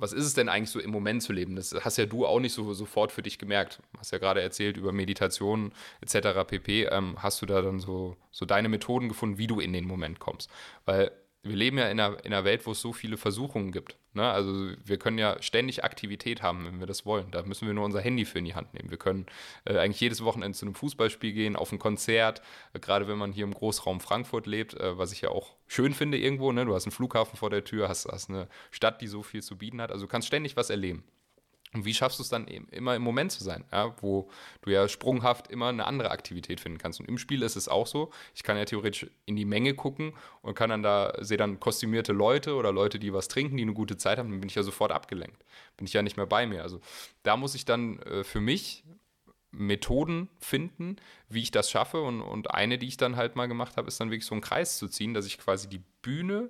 was ist es denn eigentlich so im Moment zu leben? Das hast ja du auch nicht so sofort für dich gemerkt. Hast ja gerade erzählt über Meditation etc. pp. Ähm, hast du da dann so, so deine Methoden gefunden, wie du in den Moment kommst? Weil wir leben ja in einer, in einer Welt, wo es so viele Versuchungen gibt. Ne? Also wir können ja ständig Aktivität haben, wenn wir das wollen. Da müssen wir nur unser Handy für in die Hand nehmen. Wir können äh, eigentlich jedes Wochenende zu einem Fußballspiel gehen, auf ein Konzert, äh, gerade wenn man hier im Großraum Frankfurt lebt, äh, was ich ja auch schön finde irgendwo. Ne? Du hast einen Flughafen vor der Tür, hast, hast eine Stadt, die so viel zu bieten hat. Also du kannst ständig was erleben. Und wie schaffst du es dann eben immer im Moment zu sein, ja, wo du ja sprunghaft immer eine andere Aktivität finden kannst. Und im Spiel ist es auch so. Ich kann ja theoretisch in die Menge gucken und kann dann da, sehe dann kostümierte Leute oder Leute, die was trinken, die eine gute Zeit haben, dann bin ich ja sofort abgelenkt. Bin ich ja nicht mehr bei mir. Also da muss ich dann äh, für mich Methoden finden, wie ich das schaffe. Und, und eine, die ich dann halt mal gemacht habe, ist dann wirklich so einen Kreis zu ziehen, dass ich quasi die Bühne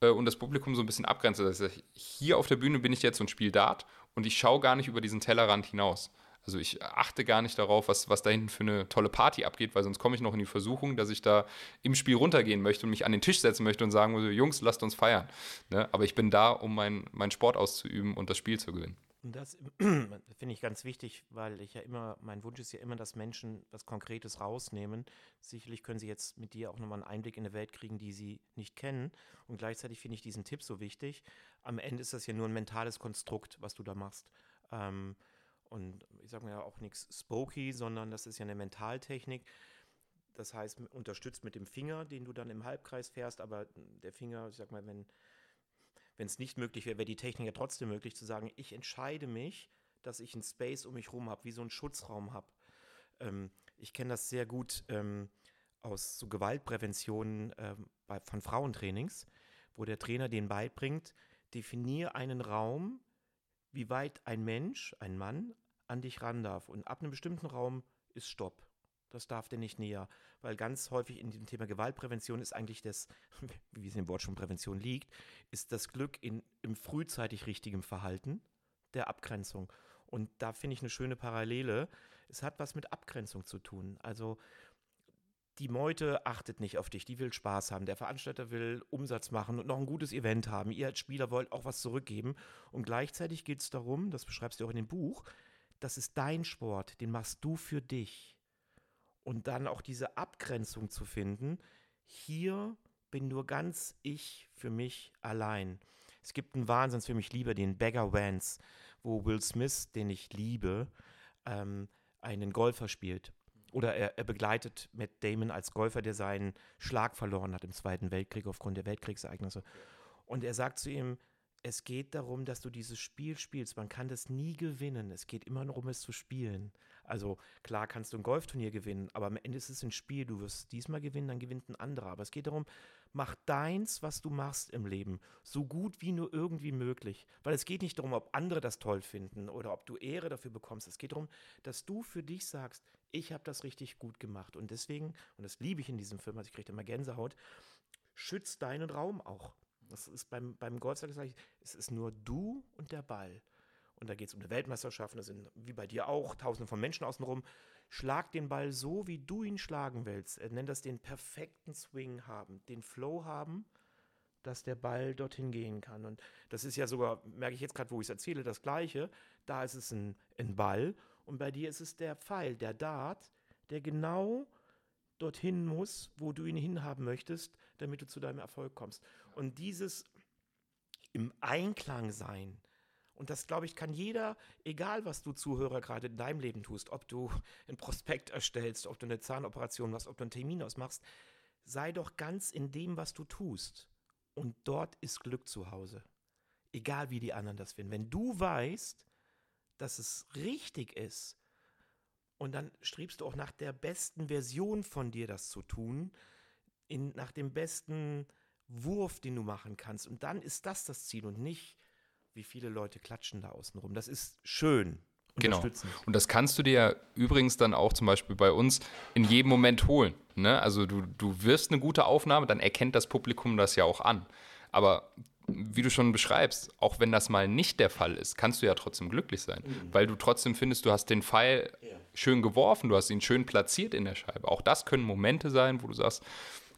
äh, und das Publikum so ein bisschen abgrenze. Das heißt, hier auf der Bühne bin ich jetzt und spiele Dart und ich schaue gar nicht über diesen Tellerrand hinaus. Also ich achte gar nicht darauf, was, was da hinten für eine tolle Party abgeht, weil sonst komme ich noch in die Versuchung, dass ich da im Spiel runtergehen möchte und mich an den Tisch setzen möchte und sagen muss, Jungs, lasst uns feiern. Ne? Aber ich bin da, um meinen mein Sport auszuüben und das Spiel zu gewinnen. Und das finde ich ganz wichtig, weil ich ja immer, mein Wunsch ist ja immer, dass Menschen was Konkretes rausnehmen. Sicherlich können sie jetzt mit dir auch nochmal einen Einblick in eine Welt kriegen, die sie nicht kennen. Und gleichzeitig finde ich diesen Tipp so wichtig. Am Ende ist das ja nur ein mentales Konstrukt, was du da machst. Ähm, und ich sage mir ja auch nichts spooky, sondern das ist ja eine Mentaltechnik. Das heißt, unterstützt mit dem Finger, den du dann im Halbkreis fährst, aber der Finger, ich sag mal, wenn wenn es nicht möglich wäre, wäre die Technik ja trotzdem möglich zu sagen, ich entscheide mich, dass ich einen Space um mich herum habe, wie so einen Schutzraum habe. Ähm, ich kenne das sehr gut ähm, aus so Gewaltprävention ähm, bei, von Frauentrainings, wo der Trainer den beibringt, definiere einen Raum, wie weit ein Mensch, ein Mann, an dich ran darf. Und ab einem bestimmten Raum ist Stopp. Das darf der nicht näher. Weil ganz häufig in dem Thema Gewaltprävention ist eigentlich das, wie es im Wort schon Prävention liegt, ist das Glück in, im frühzeitig richtigen Verhalten der Abgrenzung. Und da finde ich eine schöne Parallele. Es hat was mit Abgrenzung zu tun. Also die Meute achtet nicht auf dich, die will Spaß haben. Der Veranstalter will Umsatz machen und noch ein gutes Event haben. Ihr als Spieler wollt auch was zurückgeben. Und gleichzeitig geht es darum, das beschreibst du auch in dem Buch, das ist dein Sport, den machst du für dich und dann auch diese Abgrenzung zu finden, hier bin nur ganz ich für mich allein. Es gibt einen Wahnsinnsfilm, ich liebe den Beggar Vance, wo Will Smith, den ich liebe, ähm, einen Golfer spielt. Oder er, er, begleitet Matt Damon als Golfer, der seinen Schlag verloren hat im Zweiten Weltkrieg aufgrund der Weltkriegsereignisse. Und er sagt zu ihm, es geht darum, dass du dieses Spiel spielst. Man kann das nie gewinnen. Es geht immer darum, es zu spielen. Also klar kannst du ein Golfturnier gewinnen, aber am Ende ist es ein Spiel. Du wirst diesmal gewinnen, dann gewinnt ein anderer. Aber es geht darum, mach deins, was du machst im Leben, so gut wie nur irgendwie möglich. Weil es geht nicht darum, ob andere das toll finden oder ob du Ehre dafür bekommst. Es geht darum, dass du für dich sagst, ich habe das richtig gut gemacht. Und deswegen, und das liebe ich in diesem Film, also ich kriege immer Gänsehaut, schützt deinen Raum auch. Das ist beim, beim Golfsack, es ist nur du und der Ball. Und da geht es um eine Weltmeisterschaft, das sind wie bei dir auch tausende von Menschen außenrum. Schlag den Ball so, wie du ihn schlagen willst. Er nennt das den perfekten Swing haben, den Flow haben, dass der Ball dorthin gehen kann. Und das ist ja sogar, merke ich jetzt gerade, wo ich es erzähle, das Gleiche. Da ist es ein, ein Ball und bei dir ist es der Pfeil, der Dart, der genau dorthin muss, wo du ihn hinhaben möchtest, damit du zu deinem Erfolg kommst. Und dieses im Einklang sein, und das, glaube ich, kann jeder, egal was du Zuhörer gerade in deinem Leben tust, ob du ein Prospekt erstellst, ob du eine Zahnoperation machst, ob du einen Termin ausmachst, sei doch ganz in dem, was du tust. Und dort ist Glück zu Hause. Egal wie die anderen das finden. Wenn du weißt, dass es richtig ist, und dann strebst du auch nach der besten Version von dir, das zu tun, in, nach dem besten Wurf, den du machen kannst. Und dann ist das das Ziel und nicht, wie viele Leute klatschen da außen rum. Das ist schön. Genau. Und das kannst du dir übrigens dann auch zum Beispiel bei uns in jedem Moment holen. Ne? Also du, du wirst eine gute Aufnahme, dann erkennt das Publikum das ja auch an. Aber wie du schon beschreibst, auch wenn das mal nicht der Fall ist, kannst du ja trotzdem glücklich sein, mhm. weil du trotzdem findest, du hast den Pfeil ja. schön geworfen, du hast ihn schön platziert in der Scheibe. Auch das können Momente sein, wo du sagst,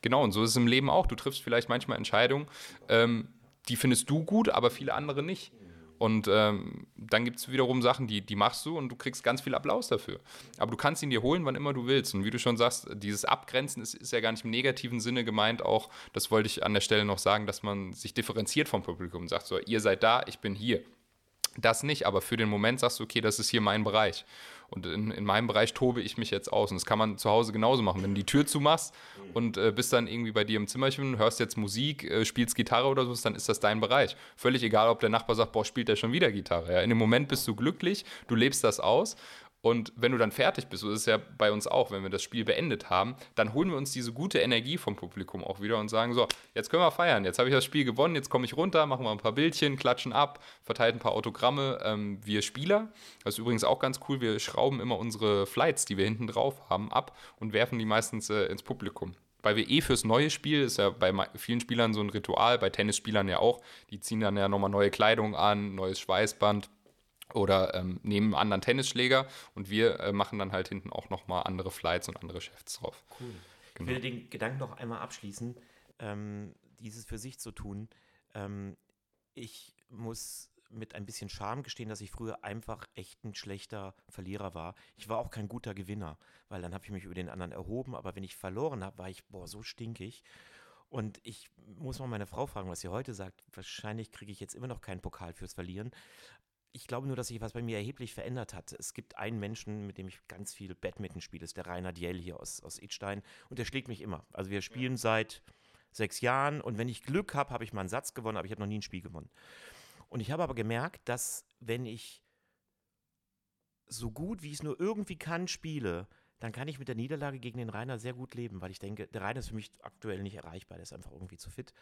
genau, und so ist es im Leben auch. Du triffst vielleicht manchmal Entscheidungen, ähm, die findest du gut, aber viele andere nicht. Und ähm, dann gibt es wiederum Sachen, die, die machst du und du kriegst ganz viel Applaus dafür. Aber du kannst ihn dir holen, wann immer du willst. Und wie du schon sagst, dieses Abgrenzen ist, ist ja gar nicht im negativen Sinne gemeint. Auch, das wollte ich an der Stelle noch sagen, dass man sich differenziert vom Publikum und sagt so, ihr seid da, ich bin hier. Das nicht, aber für den Moment sagst du, okay, das ist hier mein Bereich. Und in, in meinem Bereich tobe ich mich jetzt aus. Und das kann man zu Hause genauso machen. Wenn du die Tür zumachst und äh, bist dann irgendwie bei dir im Zimmerchen, hörst jetzt Musik, äh, spielst Gitarre oder so, dann ist das dein Bereich. Völlig egal, ob der Nachbar sagt, boah, spielt der schon wieder Gitarre. Ja? In dem Moment bist du glücklich, du lebst das aus und wenn du dann fertig bist, so ist es ja bei uns auch, wenn wir das Spiel beendet haben, dann holen wir uns diese gute Energie vom Publikum auch wieder und sagen: So, jetzt können wir feiern, jetzt habe ich das Spiel gewonnen, jetzt komme ich runter, machen wir ein paar Bildchen, klatschen ab, verteilen ein paar Autogramme. Ähm, wir Spieler, das ist übrigens auch ganz cool, wir schrauben immer unsere Flights, die wir hinten drauf haben, ab und werfen die meistens äh, ins Publikum weil wir eh fürs neue Spiel, ist ja bei vielen Spielern so ein Ritual, bei Tennisspielern ja auch, die ziehen dann ja nochmal neue Kleidung an, neues Schweißband oder ähm, nehmen einen anderen Tennisschläger und wir äh, machen dann halt hinten auch nochmal andere Flights und andere Chefs drauf. Cool. Genau. Ich will den Gedanken noch einmal abschließen, ähm, dieses für sich zu tun. Ähm, ich muss mit ein bisschen Scham gestehen, dass ich früher einfach echt ein schlechter Verlierer war. Ich war auch kein guter Gewinner, weil dann habe ich mich über den anderen erhoben, aber wenn ich verloren habe, war ich, boah, so stinkig. Und ich muss mal meine Frau fragen, was sie heute sagt. Wahrscheinlich kriege ich jetzt immer noch keinen Pokal fürs Verlieren ich glaube nur, dass sich was bei mir erheblich verändert hat. Es gibt einen Menschen, mit dem ich ganz viel Badminton spiele, das ist der Rainer Diel hier aus, aus Idstein und der schlägt mich immer. Also wir spielen ja. seit sechs Jahren und wenn ich Glück habe, habe ich mal einen Satz gewonnen, aber ich habe noch nie ein Spiel gewonnen. Und ich habe aber gemerkt, dass wenn ich so gut, wie ich es nur irgendwie kann, spiele, dann kann ich mit der Niederlage gegen den Rainer sehr gut leben, weil ich denke, der Rainer ist für mich aktuell nicht erreichbar, der ist einfach irgendwie zu fit.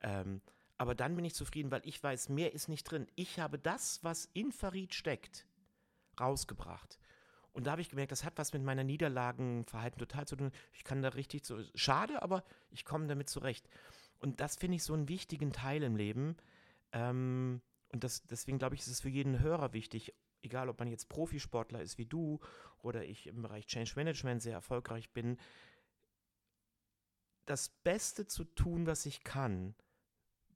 Ähm, aber dann bin ich zufrieden, weil ich weiß, mehr ist nicht drin. Ich habe das, was in Farid steckt, rausgebracht. Und da habe ich gemerkt, das hat was mit meiner Niederlagenverhalten total zu tun. Ich kann da richtig zu. Schade, aber ich komme damit zurecht. Und das finde ich so einen wichtigen Teil im Leben. Ähm, und das, deswegen glaube ich, ist es für jeden Hörer wichtig, egal ob man jetzt Profisportler ist wie du oder ich im Bereich Change Management sehr erfolgreich bin, das Beste zu tun, was ich kann,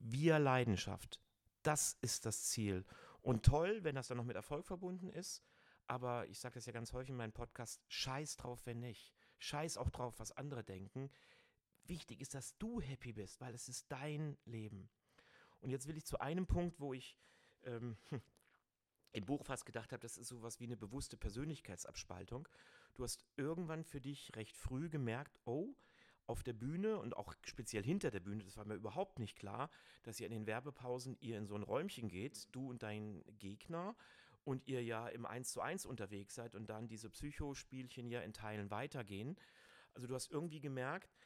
via Leidenschaft. Das ist das Ziel. Und toll, wenn das dann noch mit Erfolg verbunden ist. Aber ich sage das ja ganz häufig in meinem Podcast, scheiß drauf, wenn nicht. Scheiß auch drauf, was andere denken. Wichtig ist, dass du happy bist, weil es ist dein Leben. Und jetzt will ich zu einem Punkt, wo ich ähm, im Buch fast gedacht habe, das ist sowas wie eine bewusste Persönlichkeitsabspaltung. Du hast irgendwann für dich recht früh gemerkt, oh, auf der Bühne und auch speziell hinter der Bühne, das war mir überhaupt nicht klar, dass ihr in den Werbepausen ihr in so ein Räumchen geht, du und dein Gegner, und ihr ja im 1 zu 1 unterwegs seid und dann diese Psychospielchen ja in Teilen weitergehen. Also du hast irgendwie gemerkt,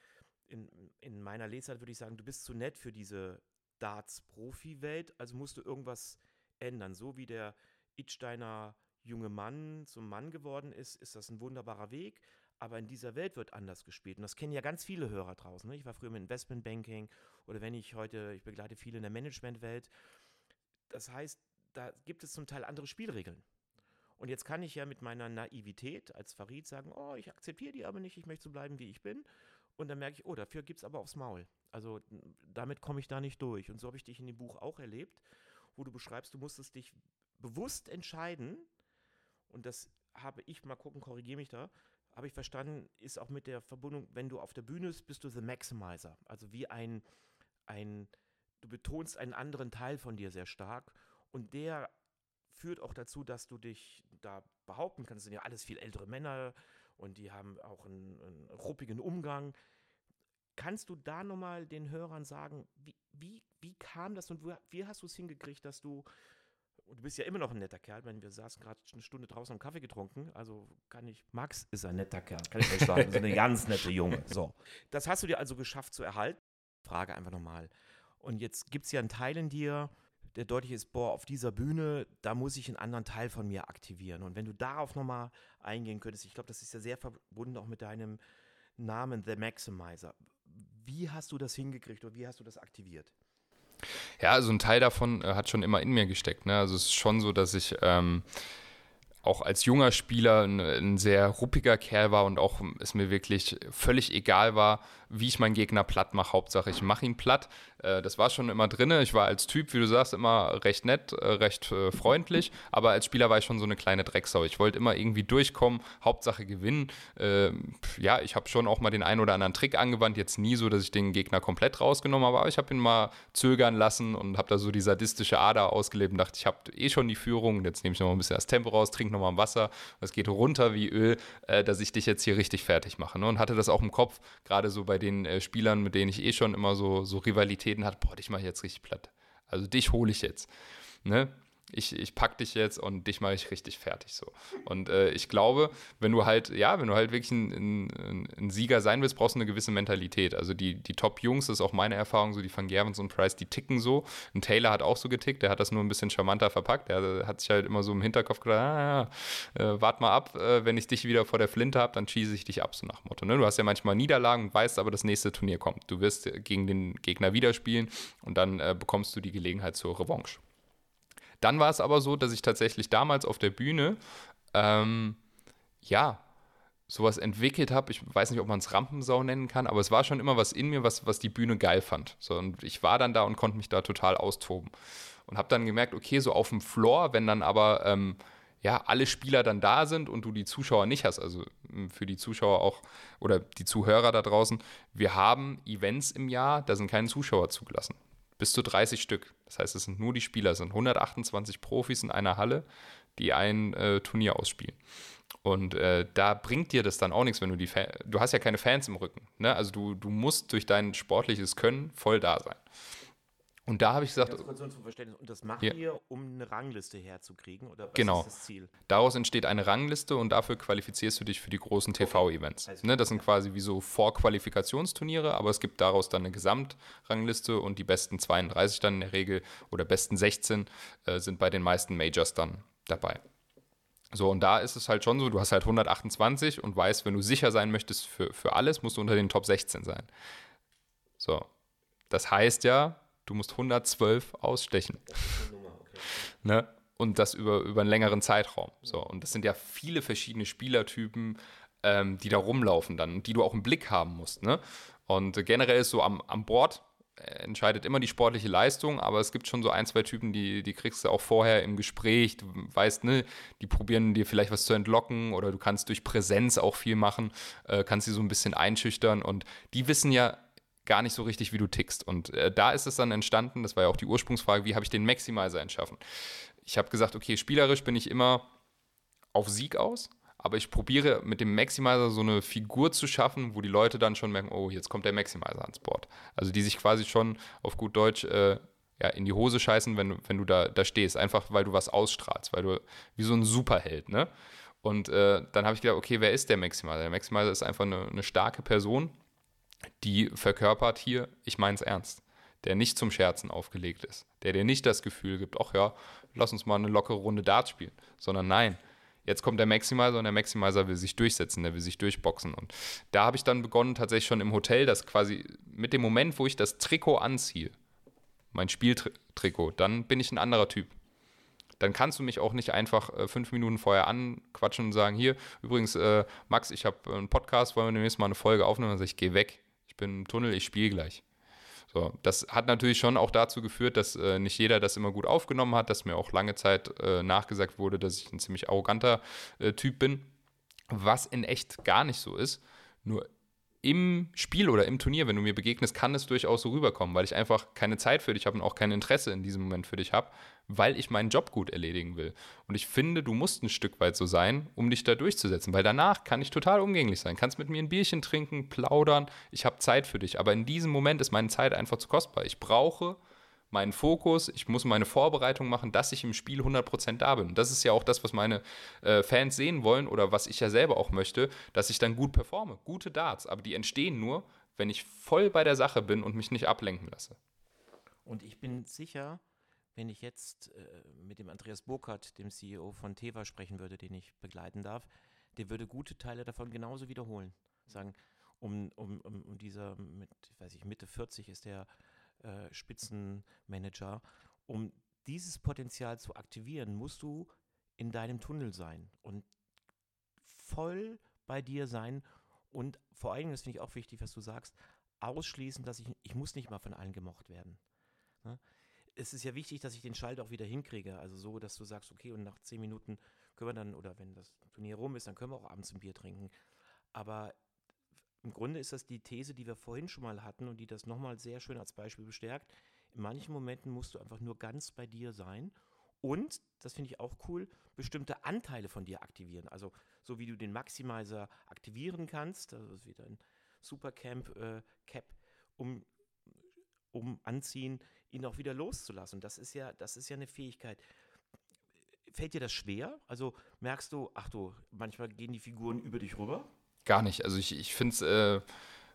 in, in meiner Lesart würde ich sagen, du bist zu nett für diese Darts-Profi-Welt, also musst du irgendwas ändern. So wie der Itsteiner junge Mann zum Mann geworden ist, ist das ein wunderbarer Weg. Aber in dieser Welt wird anders gespielt. Und das kennen ja ganz viele Hörer draußen. Ne? Ich war früher im Investmentbanking oder wenn ich heute, ich begleite viele in der Managementwelt. Das heißt, da gibt es zum Teil andere Spielregeln. Und jetzt kann ich ja mit meiner Naivität als Farid sagen, oh, ich akzeptiere die aber nicht, ich möchte so bleiben, wie ich bin. Und dann merke ich, oh, dafür gibt es aber aufs Maul. Also damit komme ich da nicht durch. Und so habe ich dich in dem Buch auch erlebt, wo du beschreibst, du musstest dich bewusst entscheiden. Und das habe ich, mal gucken, korrigiere mich da, habe ich verstanden, ist auch mit der Verbindung, wenn du auf der Bühne bist, bist du The Maximizer. Also wie ein, ein, du betonst einen anderen Teil von dir sehr stark. Und der führt auch dazu, dass du dich da behaupten kannst. Das sind ja alles viel ältere Männer und die haben auch einen, einen ruppigen Umgang. Kannst du da nochmal den Hörern sagen, wie, wie, wie kam das und wie hast du es hingekriegt, dass du, und du bist ja immer noch ein netter Kerl, wenn wir saßen gerade eine Stunde draußen am Kaffee getrunken, also kann ich, Max ist ein netter Kerl, kann ich euch sagen, ist eine ganz nette Junge. So, das hast du dir also geschafft zu erhalten. Frage einfach nochmal. Und jetzt gibt es ja einen Teil in dir, der deutlich ist, boah, auf dieser Bühne, da muss ich einen anderen Teil von mir aktivieren. Und wenn du darauf nochmal eingehen könntest, ich glaube, das ist ja sehr verbunden auch mit deinem Namen The Maximizer. Wie hast du das hingekriegt oder wie hast du das aktiviert? Ja, also ein Teil davon äh, hat schon immer in mir gesteckt. Ne? Also es ist schon so, dass ich ähm, auch als junger Spieler ein, ein, sehr ruppiger Kerl war und auch es mir wirklich völlig egal war, wie ich meinen Gegner platt mache. Hauptsache, ich mache ihn platt. Äh, das war schon immer drin. Ich war als Typ, wie du sagst, immer recht nett, äh, recht äh, freundlich, aber als Spieler war ich schon so eine kleine Drecksau. Ich wollte immer irgendwie durchkommen, Hauptsache gewinnen. Ähm, ja, ich habe schon auch mal den einen oder anderen Trick angewandt. Jetzt nie so, dass ich den Gegner komplett rausgenommen habe, aber ich habe ihn mal zögern lassen und habe da so die sadistische Ader ausgelebt und dachte, ich habe eh schon die Führung. Jetzt nehme ich noch ein bisschen das Tempo raus, trinke noch mal ein Wasser. Es geht runter wie Öl, dass ich dich jetzt hier richtig fertig mache. Ne? Und hatte das auch im Kopf, gerade so bei den äh, Spielern, mit denen ich eh schon immer so, so Rivalitäten hatte, boah, dich mache ich jetzt richtig platt. Also dich hole ich jetzt. Ne? Ich, ich pack dich jetzt und dich mache ich richtig fertig so. Und äh, ich glaube, wenn du halt, ja, wenn du halt wirklich ein, ein, ein, Sieger sein willst, brauchst du eine gewisse Mentalität. Also die, die Top-Jungs, das ist auch meine Erfahrung, so die Van Gervens und Price, die ticken so. Ein Taylor hat auch so getickt, der hat das nur ein bisschen charmanter verpackt. Der hat sich halt immer so im Hinterkopf gedacht, ah, ja, äh, wart mal ab, äh, wenn ich dich wieder vor der Flinte habe, dann schieße ich dich ab, so nach Motto. Ne? Du hast ja manchmal Niederlagen weißt aber, das nächste Turnier kommt. Du wirst gegen den Gegner wieder spielen und dann äh, bekommst du die Gelegenheit zur Revanche. Dann war es aber so, dass ich tatsächlich damals auf der Bühne, ähm, ja, sowas entwickelt habe. Ich weiß nicht, ob man es Rampensau nennen kann, aber es war schon immer was in mir, was, was die Bühne geil fand. So, und ich war dann da und konnte mich da total austoben. Und habe dann gemerkt, okay, so auf dem Floor, wenn dann aber ähm, ja, alle Spieler dann da sind und du die Zuschauer nicht hast, also hm, für die Zuschauer auch oder die Zuhörer da draußen, wir haben Events im Jahr, da sind keine Zuschauer zugelassen bis zu 30 Stück. Das heißt, es sind nur die Spieler, es sind 128 Profis in einer Halle, die ein äh, Turnier ausspielen. Und äh, da bringt dir das dann auch nichts, wenn du die Fa du hast ja keine Fans im Rücken. Ne? Also du, du musst durch dein sportliches Können voll da sein. Und da habe ich gesagt. Und das macht ja. ihr, um eine Rangliste herzukriegen? Oder was genau. ist das Ziel? Daraus entsteht eine Rangliste und dafür qualifizierst du dich für die großen TV-Events. Okay. Ne, das sind quasi wie so Vorqualifikationsturniere, aber es gibt daraus dann eine Gesamtrangliste und die besten 32 dann in der Regel oder besten 16 äh, sind bei den meisten Majors dann dabei. So, und da ist es halt schon so, du hast halt 128 und weißt, wenn du sicher sein möchtest für, für alles, musst du unter den Top 16 sein. So. Das heißt ja, du musst 112 ausstechen. Ne? Und das über, über einen längeren Zeitraum. So, und das sind ja viele verschiedene Spielertypen, ähm, die da rumlaufen dann, die du auch im Blick haben musst. Ne? Und generell ist so am, am Board äh, entscheidet immer die sportliche Leistung, aber es gibt schon so ein, zwei Typen, die, die kriegst du auch vorher im Gespräch. Du weißt, ne, die probieren dir vielleicht was zu entlocken oder du kannst durch Präsenz auch viel machen, äh, kannst sie so ein bisschen einschüchtern und die wissen ja gar nicht so richtig, wie du tickst. Und äh, da ist es dann entstanden, das war ja auch die Ursprungsfrage, wie habe ich den Maximizer entschaffen? Ich habe gesagt, okay, spielerisch bin ich immer auf Sieg aus, aber ich probiere mit dem Maximizer so eine Figur zu schaffen, wo die Leute dann schon merken, oh, jetzt kommt der Maximizer ans Board. Also die sich quasi schon auf gut Deutsch äh, ja, in die Hose scheißen, wenn, wenn du da, da stehst. Einfach weil du was ausstrahlst, weil du wie so ein Superheld, ne? Und äh, dann habe ich gedacht, okay, wer ist der Maximizer? Der Maximizer ist einfach eine, eine starke Person, die verkörpert hier, ich meine es ernst, der nicht zum Scherzen aufgelegt ist, der dir nicht das Gefühl gibt, ach ja, lass uns mal eine lockere Runde Dart spielen, sondern nein, jetzt kommt der Maximizer und der Maximizer will sich durchsetzen, der will sich durchboxen. Und da habe ich dann begonnen, tatsächlich schon im Hotel, dass quasi mit dem Moment, wo ich das Trikot anziehe, mein Spieltrikot, dann bin ich ein anderer Typ. Dann kannst du mich auch nicht einfach äh, fünf Minuten vorher anquatschen und sagen, hier, übrigens, äh, Max, ich habe einen Podcast, wollen wir demnächst mal eine Folge aufnehmen? Und dann sage ich, geh weg, bin im Tunnel, ich spiele gleich. So, das hat natürlich schon auch dazu geführt, dass äh, nicht jeder das immer gut aufgenommen hat, dass mir auch lange Zeit äh, nachgesagt wurde, dass ich ein ziemlich arroganter äh, Typ bin, was in echt gar nicht so ist. Nur im Spiel oder im Turnier, wenn du mir begegnest, kann es durchaus so rüberkommen, weil ich einfach keine Zeit für dich habe und auch kein Interesse in diesem Moment für dich habe, weil ich meinen Job gut erledigen will. Und ich finde, du musst ein Stück weit so sein, um dich da durchzusetzen, weil danach kann ich total umgänglich sein. Kannst mit mir ein Bierchen trinken, plaudern, ich habe Zeit für dich, aber in diesem Moment ist meine Zeit einfach zu kostbar. Ich brauche meinen Fokus, ich muss meine Vorbereitung machen, dass ich im Spiel 100% da bin. Das ist ja auch das, was meine äh, Fans sehen wollen oder was ich ja selber auch möchte, dass ich dann gut performe. Gute Darts, aber die entstehen nur, wenn ich voll bei der Sache bin und mich nicht ablenken lasse. Und ich bin sicher, wenn ich jetzt äh, mit dem Andreas Burkhardt, dem CEO von Teva, sprechen würde, den ich begleiten darf, der würde gute Teile davon genauso wiederholen. Sagen, um, um, um, um dieser, mit, weiß ich, Mitte 40 ist der äh, Spitzenmanager. Um dieses Potenzial zu aktivieren, musst du in deinem Tunnel sein und voll bei dir sein und vor allem, das finde ich auch wichtig, was du sagst, ausschließen, dass ich, ich muss nicht mal von allen gemocht werden. Ne? Es ist ja wichtig, dass ich den Schalter auch wieder hinkriege, also so, dass du sagst, okay, und nach zehn Minuten können wir dann, oder wenn das Turnier rum ist, dann können wir auch abends ein Bier trinken. Aber im Grunde ist das die These, die wir vorhin schon mal hatten und die das nochmal sehr schön als Beispiel bestärkt. In manchen Momenten musst du einfach nur ganz bei dir sein und, das finde ich auch cool, bestimmte Anteile von dir aktivieren. Also so wie du den Maximizer aktivieren kannst, das ist wieder ein Supercamp äh, Cap, um, um anziehen, ihn auch wieder loszulassen. Das ist ja, das ist ja eine Fähigkeit. Fällt dir das schwer? Also merkst du, ach du, manchmal gehen die Figuren über dich rüber? Gar nicht. Also ich, ich finde es äh,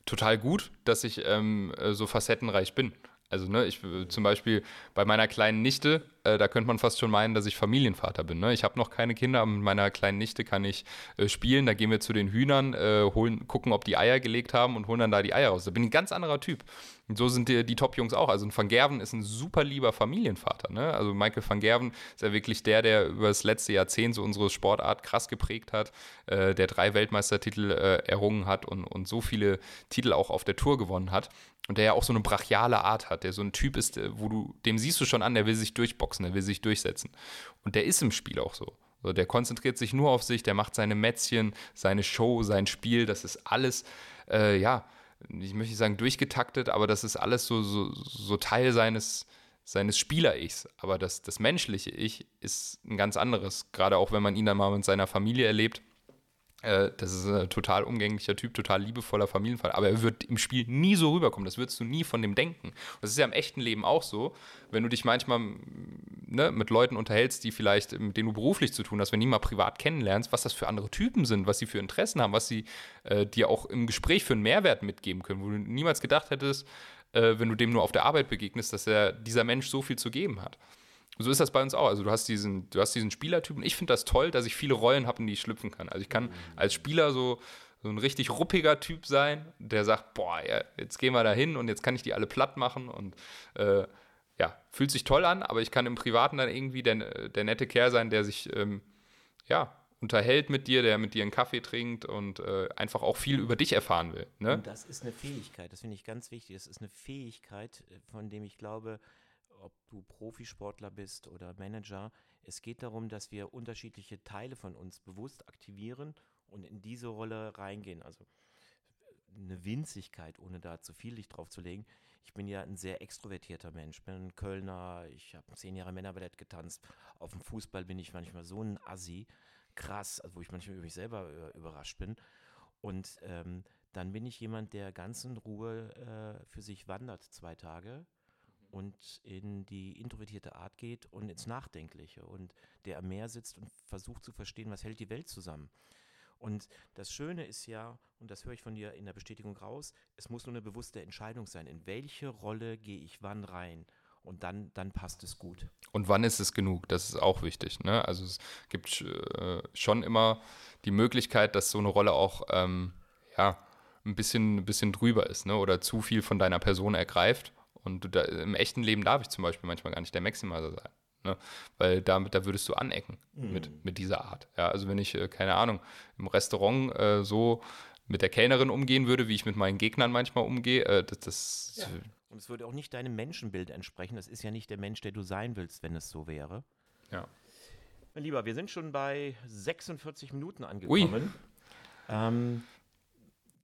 total gut, dass ich ähm, äh, so facettenreich bin. Also, ne, ich zum Beispiel bei meiner kleinen Nichte, äh, da könnte man fast schon meinen, dass ich Familienvater bin. Ne? Ich habe noch keine Kinder, aber mit meiner kleinen Nichte kann ich äh, spielen. Da gehen wir zu den Hühnern, äh, holen, gucken, ob die Eier gelegt haben und holen dann da die Eier raus. Da bin ich ein ganz anderer Typ. Und so sind die, die Top-Jungs auch. Also ein Van Gerven ist ein super lieber Familienvater. Ne? Also Michael van Gerven ist ja wirklich der, der über das letzte Jahrzehnt so unsere Sportart krass geprägt hat, äh, der drei Weltmeistertitel äh, errungen hat und, und so viele Titel auch auf der Tour gewonnen hat. Und der ja auch so eine brachiale Art hat, der so ein Typ ist, wo du, dem siehst du schon an, der will sich durchboxen boxen, er will sich durchsetzen. Und der ist im Spiel auch so. Also der konzentriert sich nur auf sich, der macht seine Mätzchen, seine Show, sein Spiel, das ist alles, äh, ja, ich möchte nicht sagen durchgetaktet, aber das ist alles so, so, so Teil seines, seines Spieler-Ichs. Aber das, das menschliche Ich ist ein ganz anderes, gerade auch wenn man ihn dann mal mit seiner Familie erlebt das ist ein total umgänglicher Typ, total liebevoller Familienvater. Aber er wird im Spiel nie so rüberkommen. Das würdest du nie von dem denken. das ist ja im echten Leben auch so. Wenn du dich manchmal ne, mit Leuten unterhältst, die vielleicht, mit denen du beruflich zu tun hast, wenn du die mal privat kennenlernst, was das für andere Typen sind, was sie für Interessen haben, was sie äh, dir auch im Gespräch für einen Mehrwert mitgeben können, wo du niemals gedacht hättest, äh, wenn du dem nur auf der Arbeit begegnest, dass er dieser Mensch so viel zu geben hat so ist das bei uns auch. Also du hast diesen, du hast diesen Spielertyp und ich finde das toll, dass ich viele Rollen habe, in die ich schlüpfen kann. Also ich kann als Spieler so, so ein richtig ruppiger Typ sein, der sagt, boah, ja, jetzt gehen wir da hin und jetzt kann ich die alle platt machen und äh, ja, fühlt sich toll an, aber ich kann im Privaten dann irgendwie der, der nette Kerl sein, der sich ähm, ja, unterhält mit dir, der mit dir einen Kaffee trinkt und äh, einfach auch viel über dich erfahren will. Ne? Und das ist eine Fähigkeit, das finde ich ganz wichtig. Das ist eine Fähigkeit, äh, von dem ich glaube, ob du Profisportler bist oder Manager. Es geht darum, dass wir unterschiedliche Teile von uns bewusst aktivieren und in diese Rolle reingehen. Also eine Winzigkeit, ohne da zu viel Licht drauf zu legen. Ich bin ja ein sehr extrovertierter Mensch. Ich bin ein Kölner, ich habe zehn Jahre Männerballett getanzt. Auf dem Fußball bin ich manchmal so ein Assi. krass, also wo ich manchmal über mich selber äh, überrascht bin. Und ähm, dann bin ich jemand, der ganz in Ruhe äh, für sich wandert, zwei Tage und in die introvertierte Art geht und ins Nachdenkliche und der am Meer sitzt und versucht zu verstehen, was hält die Welt zusammen. Und das Schöne ist ja, und das höre ich von dir in der Bestätigung raus, es muss nur eine bewusste Entscheidung sein, in welche Rolle gehe ich wann rein. Und dann, dann passt es gut. Und wann ist es genug? Das ist auch wichtig. Ne? Also es gibt äh, schon immer die Möglichkeit, dass so eine Rolle auch ähm, ja, ein bisschen, ein bisschen drüber ist ne? oder zu viel von deiner Person ergreift. Und da, im echten Leben darf ich zum Beispiel manchmal gar nicht der Maximizer sein. Ne? Weil damit, da würdest du anecken mhm. mit, mit dieser Art. Ja, also wenn ich, äh, keine Ahnung, im Restaurant äh, so mit der Kellnerin umgehen würde, wie ich mit meinen Gegnern manchmal umgehe, äh, das, das ja. Und es würde auch nicht deinem Menschenbild entsprechen. Das ist ja nicht der Mensch, der du sein willst, wenn es so wäre. Ja. Mein Lieber, wir sind schon bei 46 Minuten angekommen. Ähm,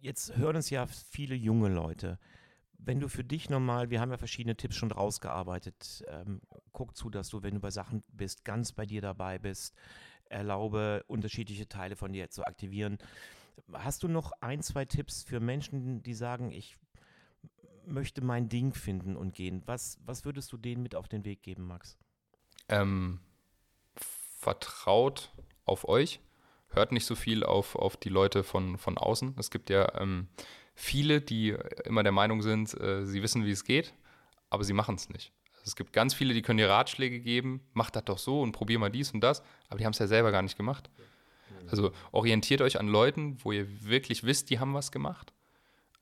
jetzt hören uns ja viele junge Leute wenn du für dich nochmal, wir haben ja verschiedene Tipps schon rausgearbeitet, ähm, guck zu, dass du, wenn du bei Sachen bist, ganz bei dir dabei bist, erlaube, unterschiedliche Teile von dir zu aktivieren. Hast du noch ein, zwei Tipps für Menschen, die sagen, ich möchte mein Ding finden und gehen? Was, was würdest du denen mit auf den Weg geben, Max? Ähm, vertraut auf euch. Hört nicht so viel auf, auf die Leute von, von außen. Es gibt ja ähm, viele, die immer der Meinung sind, äh, sie wissen, wie es geht, aber sie machen es nicht. Also es gibt ganz viele, die können dir Ratschläge geben, mach das doch so und probier mal dies und das, aber die haben es ja selber gar nicht gemacht. Also orientiert euch an Leuten, wo ihr wirklich wisst, die haben was gemacht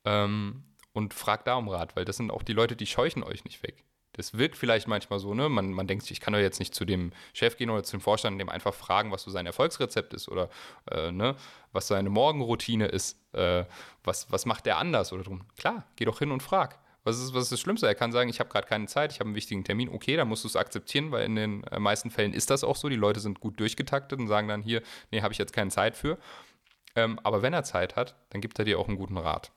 ähm, und fragt da um Rat, weil das sind auch die Leute, die scheuchen euch nicht weg das wirkt vielleicht manchmal so, ne? Man, man denkt sich, ich kann doch jetzt nicht zu dem Chef gehen oder zu dem Vorstand dem einfach fragen, was so sein Erfolgsrezept ist oder äh, ne? was seine Morgenroutine ist, äh, was, was macht der anders oder drum. Klar, geh doch hin und frag. Was ist, was ist das Schlimmste? Er kann sagen, ich habe gerade keine Zeit, ich habe einen wichtigen Termin. Okay, dann musst du es akzeptieren, weil in den äh, meisten Fällen ist das auch so. Die Leute sind gut durchgetaktet und sagen dann hier, nee, habe ich jetzt keine Zeit für. Ähm, aber wenn er Zeit hat, dann gibt er dir auch einen guten Rat.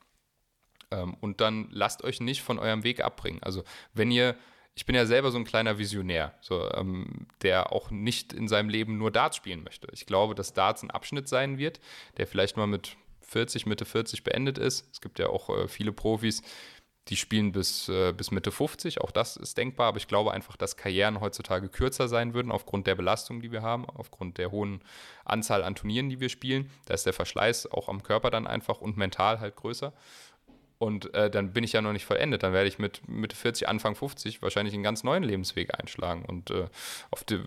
Ähm, und dann lasst euch nicht von eurem Weg abbringen. Also wenn ihr ich bin ja selber so ein kleiner Visionär, so, ähm, der auch nicht in seinem Leben nur Darts spielen möchte. Ich glaube, dass Darts ein Abschnitt sein wird, der vielleicht mal mit 40, Mitte 40 beendet ist. Es gibt ja auch äh, viele Profis, die spielen bis, äh, bis Mitte 50. Auch das ist denkbar, aber ich glaube einfach, dass Karrieren heutzutage kürzer sein würden, aufgrund der Belastung, die wir haben, aufgrund der hohen Anzahl an Turnieren, die wir spielen. Da ist der Verschleiß auch am Körper dann einfach und mental halt größer. Und äh, dann bin ich ja noch nicht vollendet. Dann werde ich mit Mitte 40, Anfang 50 wahrscheinlich einen ganz neuen Lebensweg einschlagen. Und äh, auf, die,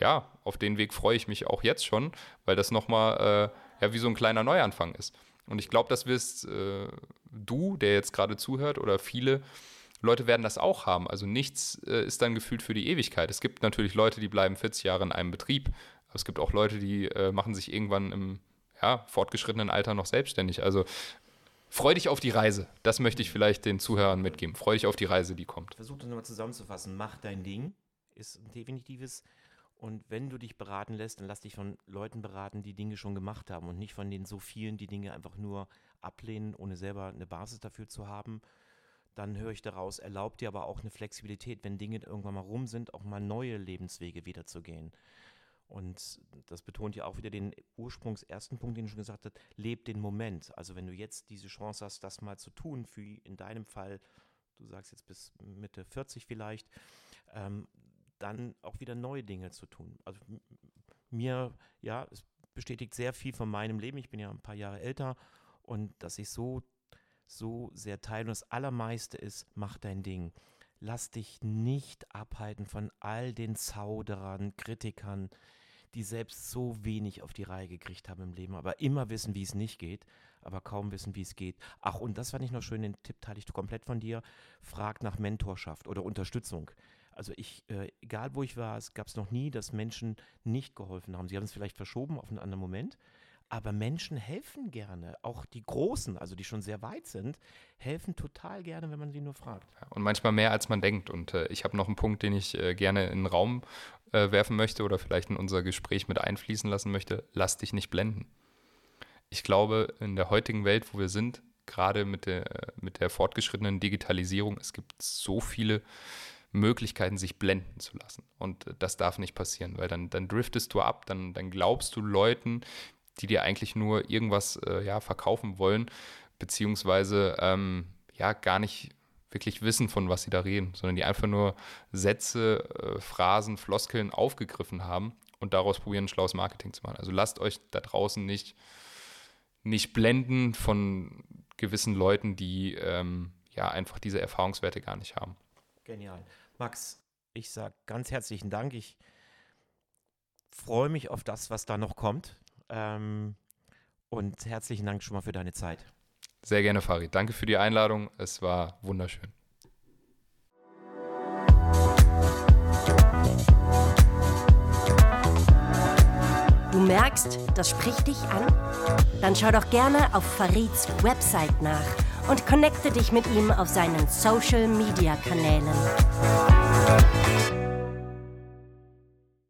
ja, auf den Weg freue ich mich auch jetzt schon, weil das nochmal äh, ja, wie so ein kleiner Neuanfang ist. Und ich glaube, das wirst äh, du, der jetzt gerade zuhört, oder viele Leute werden das auch haben. Also nichts äh, ist dann gefühlt für die Ewigkeit. Es gibt natürlich Leute, die bleiben 40 Jahre in einem Betrieb. Aber es gibt auch Leute, die äh, machen sich irgendwann im ja, fortgeschrittenen Alter noch selbstständig. Also Freu dich auf die Reise. Das möchte ich vielleicht den Zuhörern mitgeben. Freu dich auf die Reise, die kommt. Versuch das nochmal zusammenzufassen. Mach dein Ding. Ist ein definitives. Und wenn du dich beraten lässt, dann lass dich von Leuten beraten, die Dinge schon gemacht haben und nicht von den so vielen, die Dinge einfach nur ablehnen, ohne selber eine Basis dafür zu haben. Dann höre ich daraus, erlaubt dir aber auch eine Flexibilität, wenn Dinge irgendwann mal rum sind, auch mal neue Lebenswege wiederzugehen. Und das betont ja auch wieder den ursprungsersten Punkt, den ich schon gesagt habe, lebt den Moment. Also wenn du jetzt diese Chance hast, das mal zu tun, für in deinem Fall, du sagst jetzt bis Mitte 40 vielleicht, ähm, dann auch wieder neue Dinge zu tun. Also mir, ja, es bestätigt sehr viel von meinem Leben. Ich bin ja ein paar Jahre älter und dass ich so, so sehr teile. Und das Allermeiste ist, mach dein Ding. Lass dich nicht abhalten von all den Zauderern, Kritikern, die selbst so wenig auf die Reihe gekriegt haben im Leben, aber immer wissen, wie es nicht geht, aber kaum wissen, wie es geht. Ach, und das fand ich noch schön, den Tipp teile ich komplett von dir. Frag nach Mentorschaft oder Unterstützung. Also ich, äh, egal wo ich war, es gab es noch nie, dass Menschen nicht geholfen haben. Sie haben es vielleicht verschoben auf einen anderen Moment, aber Menschen helfen gerne. Auch die Großen, also die schon sehr weit sind, helfen total gerne, wenn man sie nur fragt. Und manchmal mehr, als man denkt. Und äh, ich habe noch einen Punkt, den ich äh, gerne in den Raum äh, werfen möchte oder vielleicht in unser Gespräch mit einfließen lassen möchte. Lass dich nicht blenden. Ich glaube, in der heutigen Welt, wo wir sind, gerade mit der, mit der fortgeschrittenen Digitalisierung, es gibt so viele Möglichkeiten, sich blenden zu lassen. Und das darf nicht passieren, weil dann, dann driftest du ab, dann, dann glaubst du Leuten, die dir eigentlich nur irgendwas äh, ja, verkaufen wollen, beziehungsweise ähm, ja gar nicht wirklich wissen, von was sie da reden, sondern die einfach nur Sätze, äh, Phrasen, Floskeln aufgegriffen haben und daraus probieren, schlaues Marketing zu machen. Also lasst euch da draußen nicht, nicht blenden von gewissen Leuten, die ähm, ja einfach diese Erfahrungswerte gar nicht haben. Genial. Max, ich sage ganz herzlichen Dank. Ich freue mich auf das, was da noch kommt. Ähm, und herzlichen Dank schon mal für deine Zeit. Sehr gerne, Farid. Danke für die Einladung. Es war wunderschön. Du merkst, das spricht dich an? Dann schau doch gerne auf Farids Website nach und connecte dich mit ihm auf seinen Social Media Kanälen.